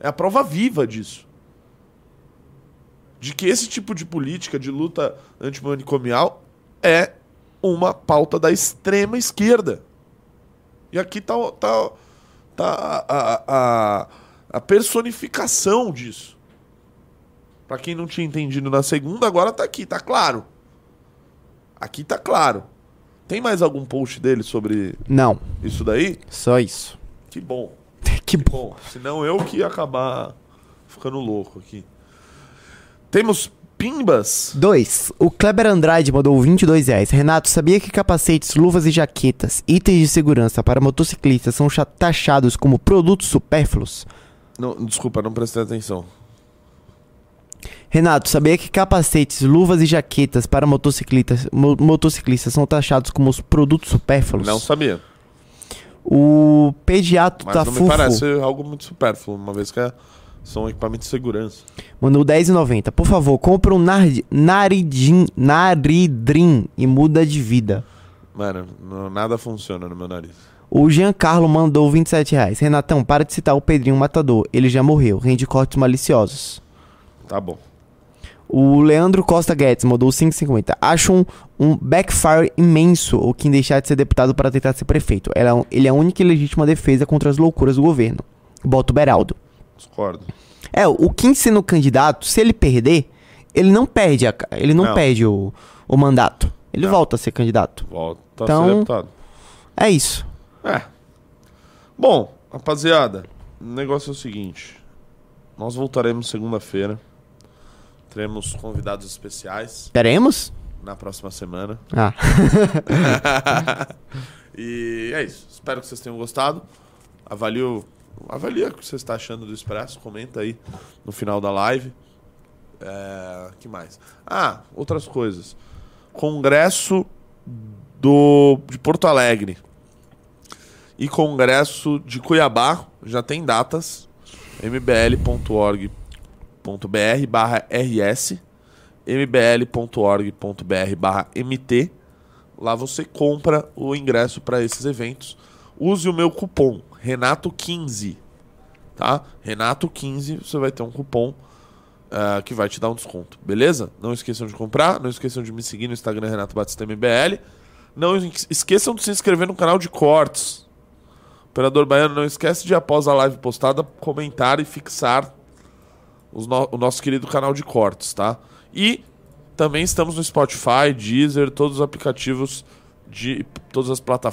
É a prova viva disso. De que esse tipo de política de luta antimanicomial é uma pauta da extrema esquerda. E aqui tá, tá, tá a, a, a, a personificação disso. Pra quem não tinha entendido na segunda, agora tá aqui, tá claro. Aqui tá claro. Tem mais algum post dele sobre Não, isso daí? só isso. Que bom. Que bom. Senão eu que ia acabar ficando louco aqui. Temos pimbas. 2. O Kleber Andrade mandou 22 reais. Renato, sabia que capacetes, luvas e jaquetas, itens de segurança para motociclistas são taxados como produtos supérfluos? Não, desculpa, não prestei atenção. Renato, sabia que capacetes, luvas e jaquetas para motociclistas, mo- motociclistas são taxados como os produtos supérfluos? Não sabia. O pediatra Mas da não Fufo parece algo muito supérfluo, uma vez que é, são equipamentos de segurança. mandou 10,90. Por favor, compra um nard, naridin, naridrim e muda de vida. Mano, não- nada funciona no meu nariz. O Giancarlo mandou 27 reais. Renatão, para de citar o Pedrinho Matador. Ele já morreu. Rende cortes maliciosos. Tá bom. O Leandro Costa Guedes mandou 5,50. Acho um, um backfire imenso o Kim deixar de ser deputado para tentar ser prefeito. Ele é, um- ele é a única e legítima defesa contra as loucuras do governo. Bota o Beraldo. Discordo. É, o Kim sendo candidato, se ele perder, ele não perde, a, ele não, Não. perde o, o mandato. Ele volta a ser candidato. Volta Então- a ser deputado. É isso. É. Bom, rapaziada, o negócio é o seguinte. Nós voltaremos segunda-feira. Teremos convidados especiais Teremos? na próxima semana. Ah. E é isso. Espero que vocês tenham gostado. Avalie o, avalia o que você está achando do Expresso. Comenta aí no final da live. É, que mais? Ah, outras coisas. Congresso do, de Porto Alegre e Congresso de Cuiabá já tem datas. mbl.org.br barra rs mbl.org.br barra mt Lá você compra o ingresso para esses eventos. Use o meu cupom Renato15, tá? Renato15, você vai ter um cupom ah, que vai te dar um desconto, beleza? Não esqueçam de comprar, não esqueçam de me seguir no Instagram Renato Batista MBL. Não es- esqueçam de se inscrever no canal de cortes. Operador Baiano, não esquece de após a live postada comentar e fixar no- o nosso querido canal de cortes, tá? E também estamos no Spotify, Deezer, todos os aplicativos de todas as plataformas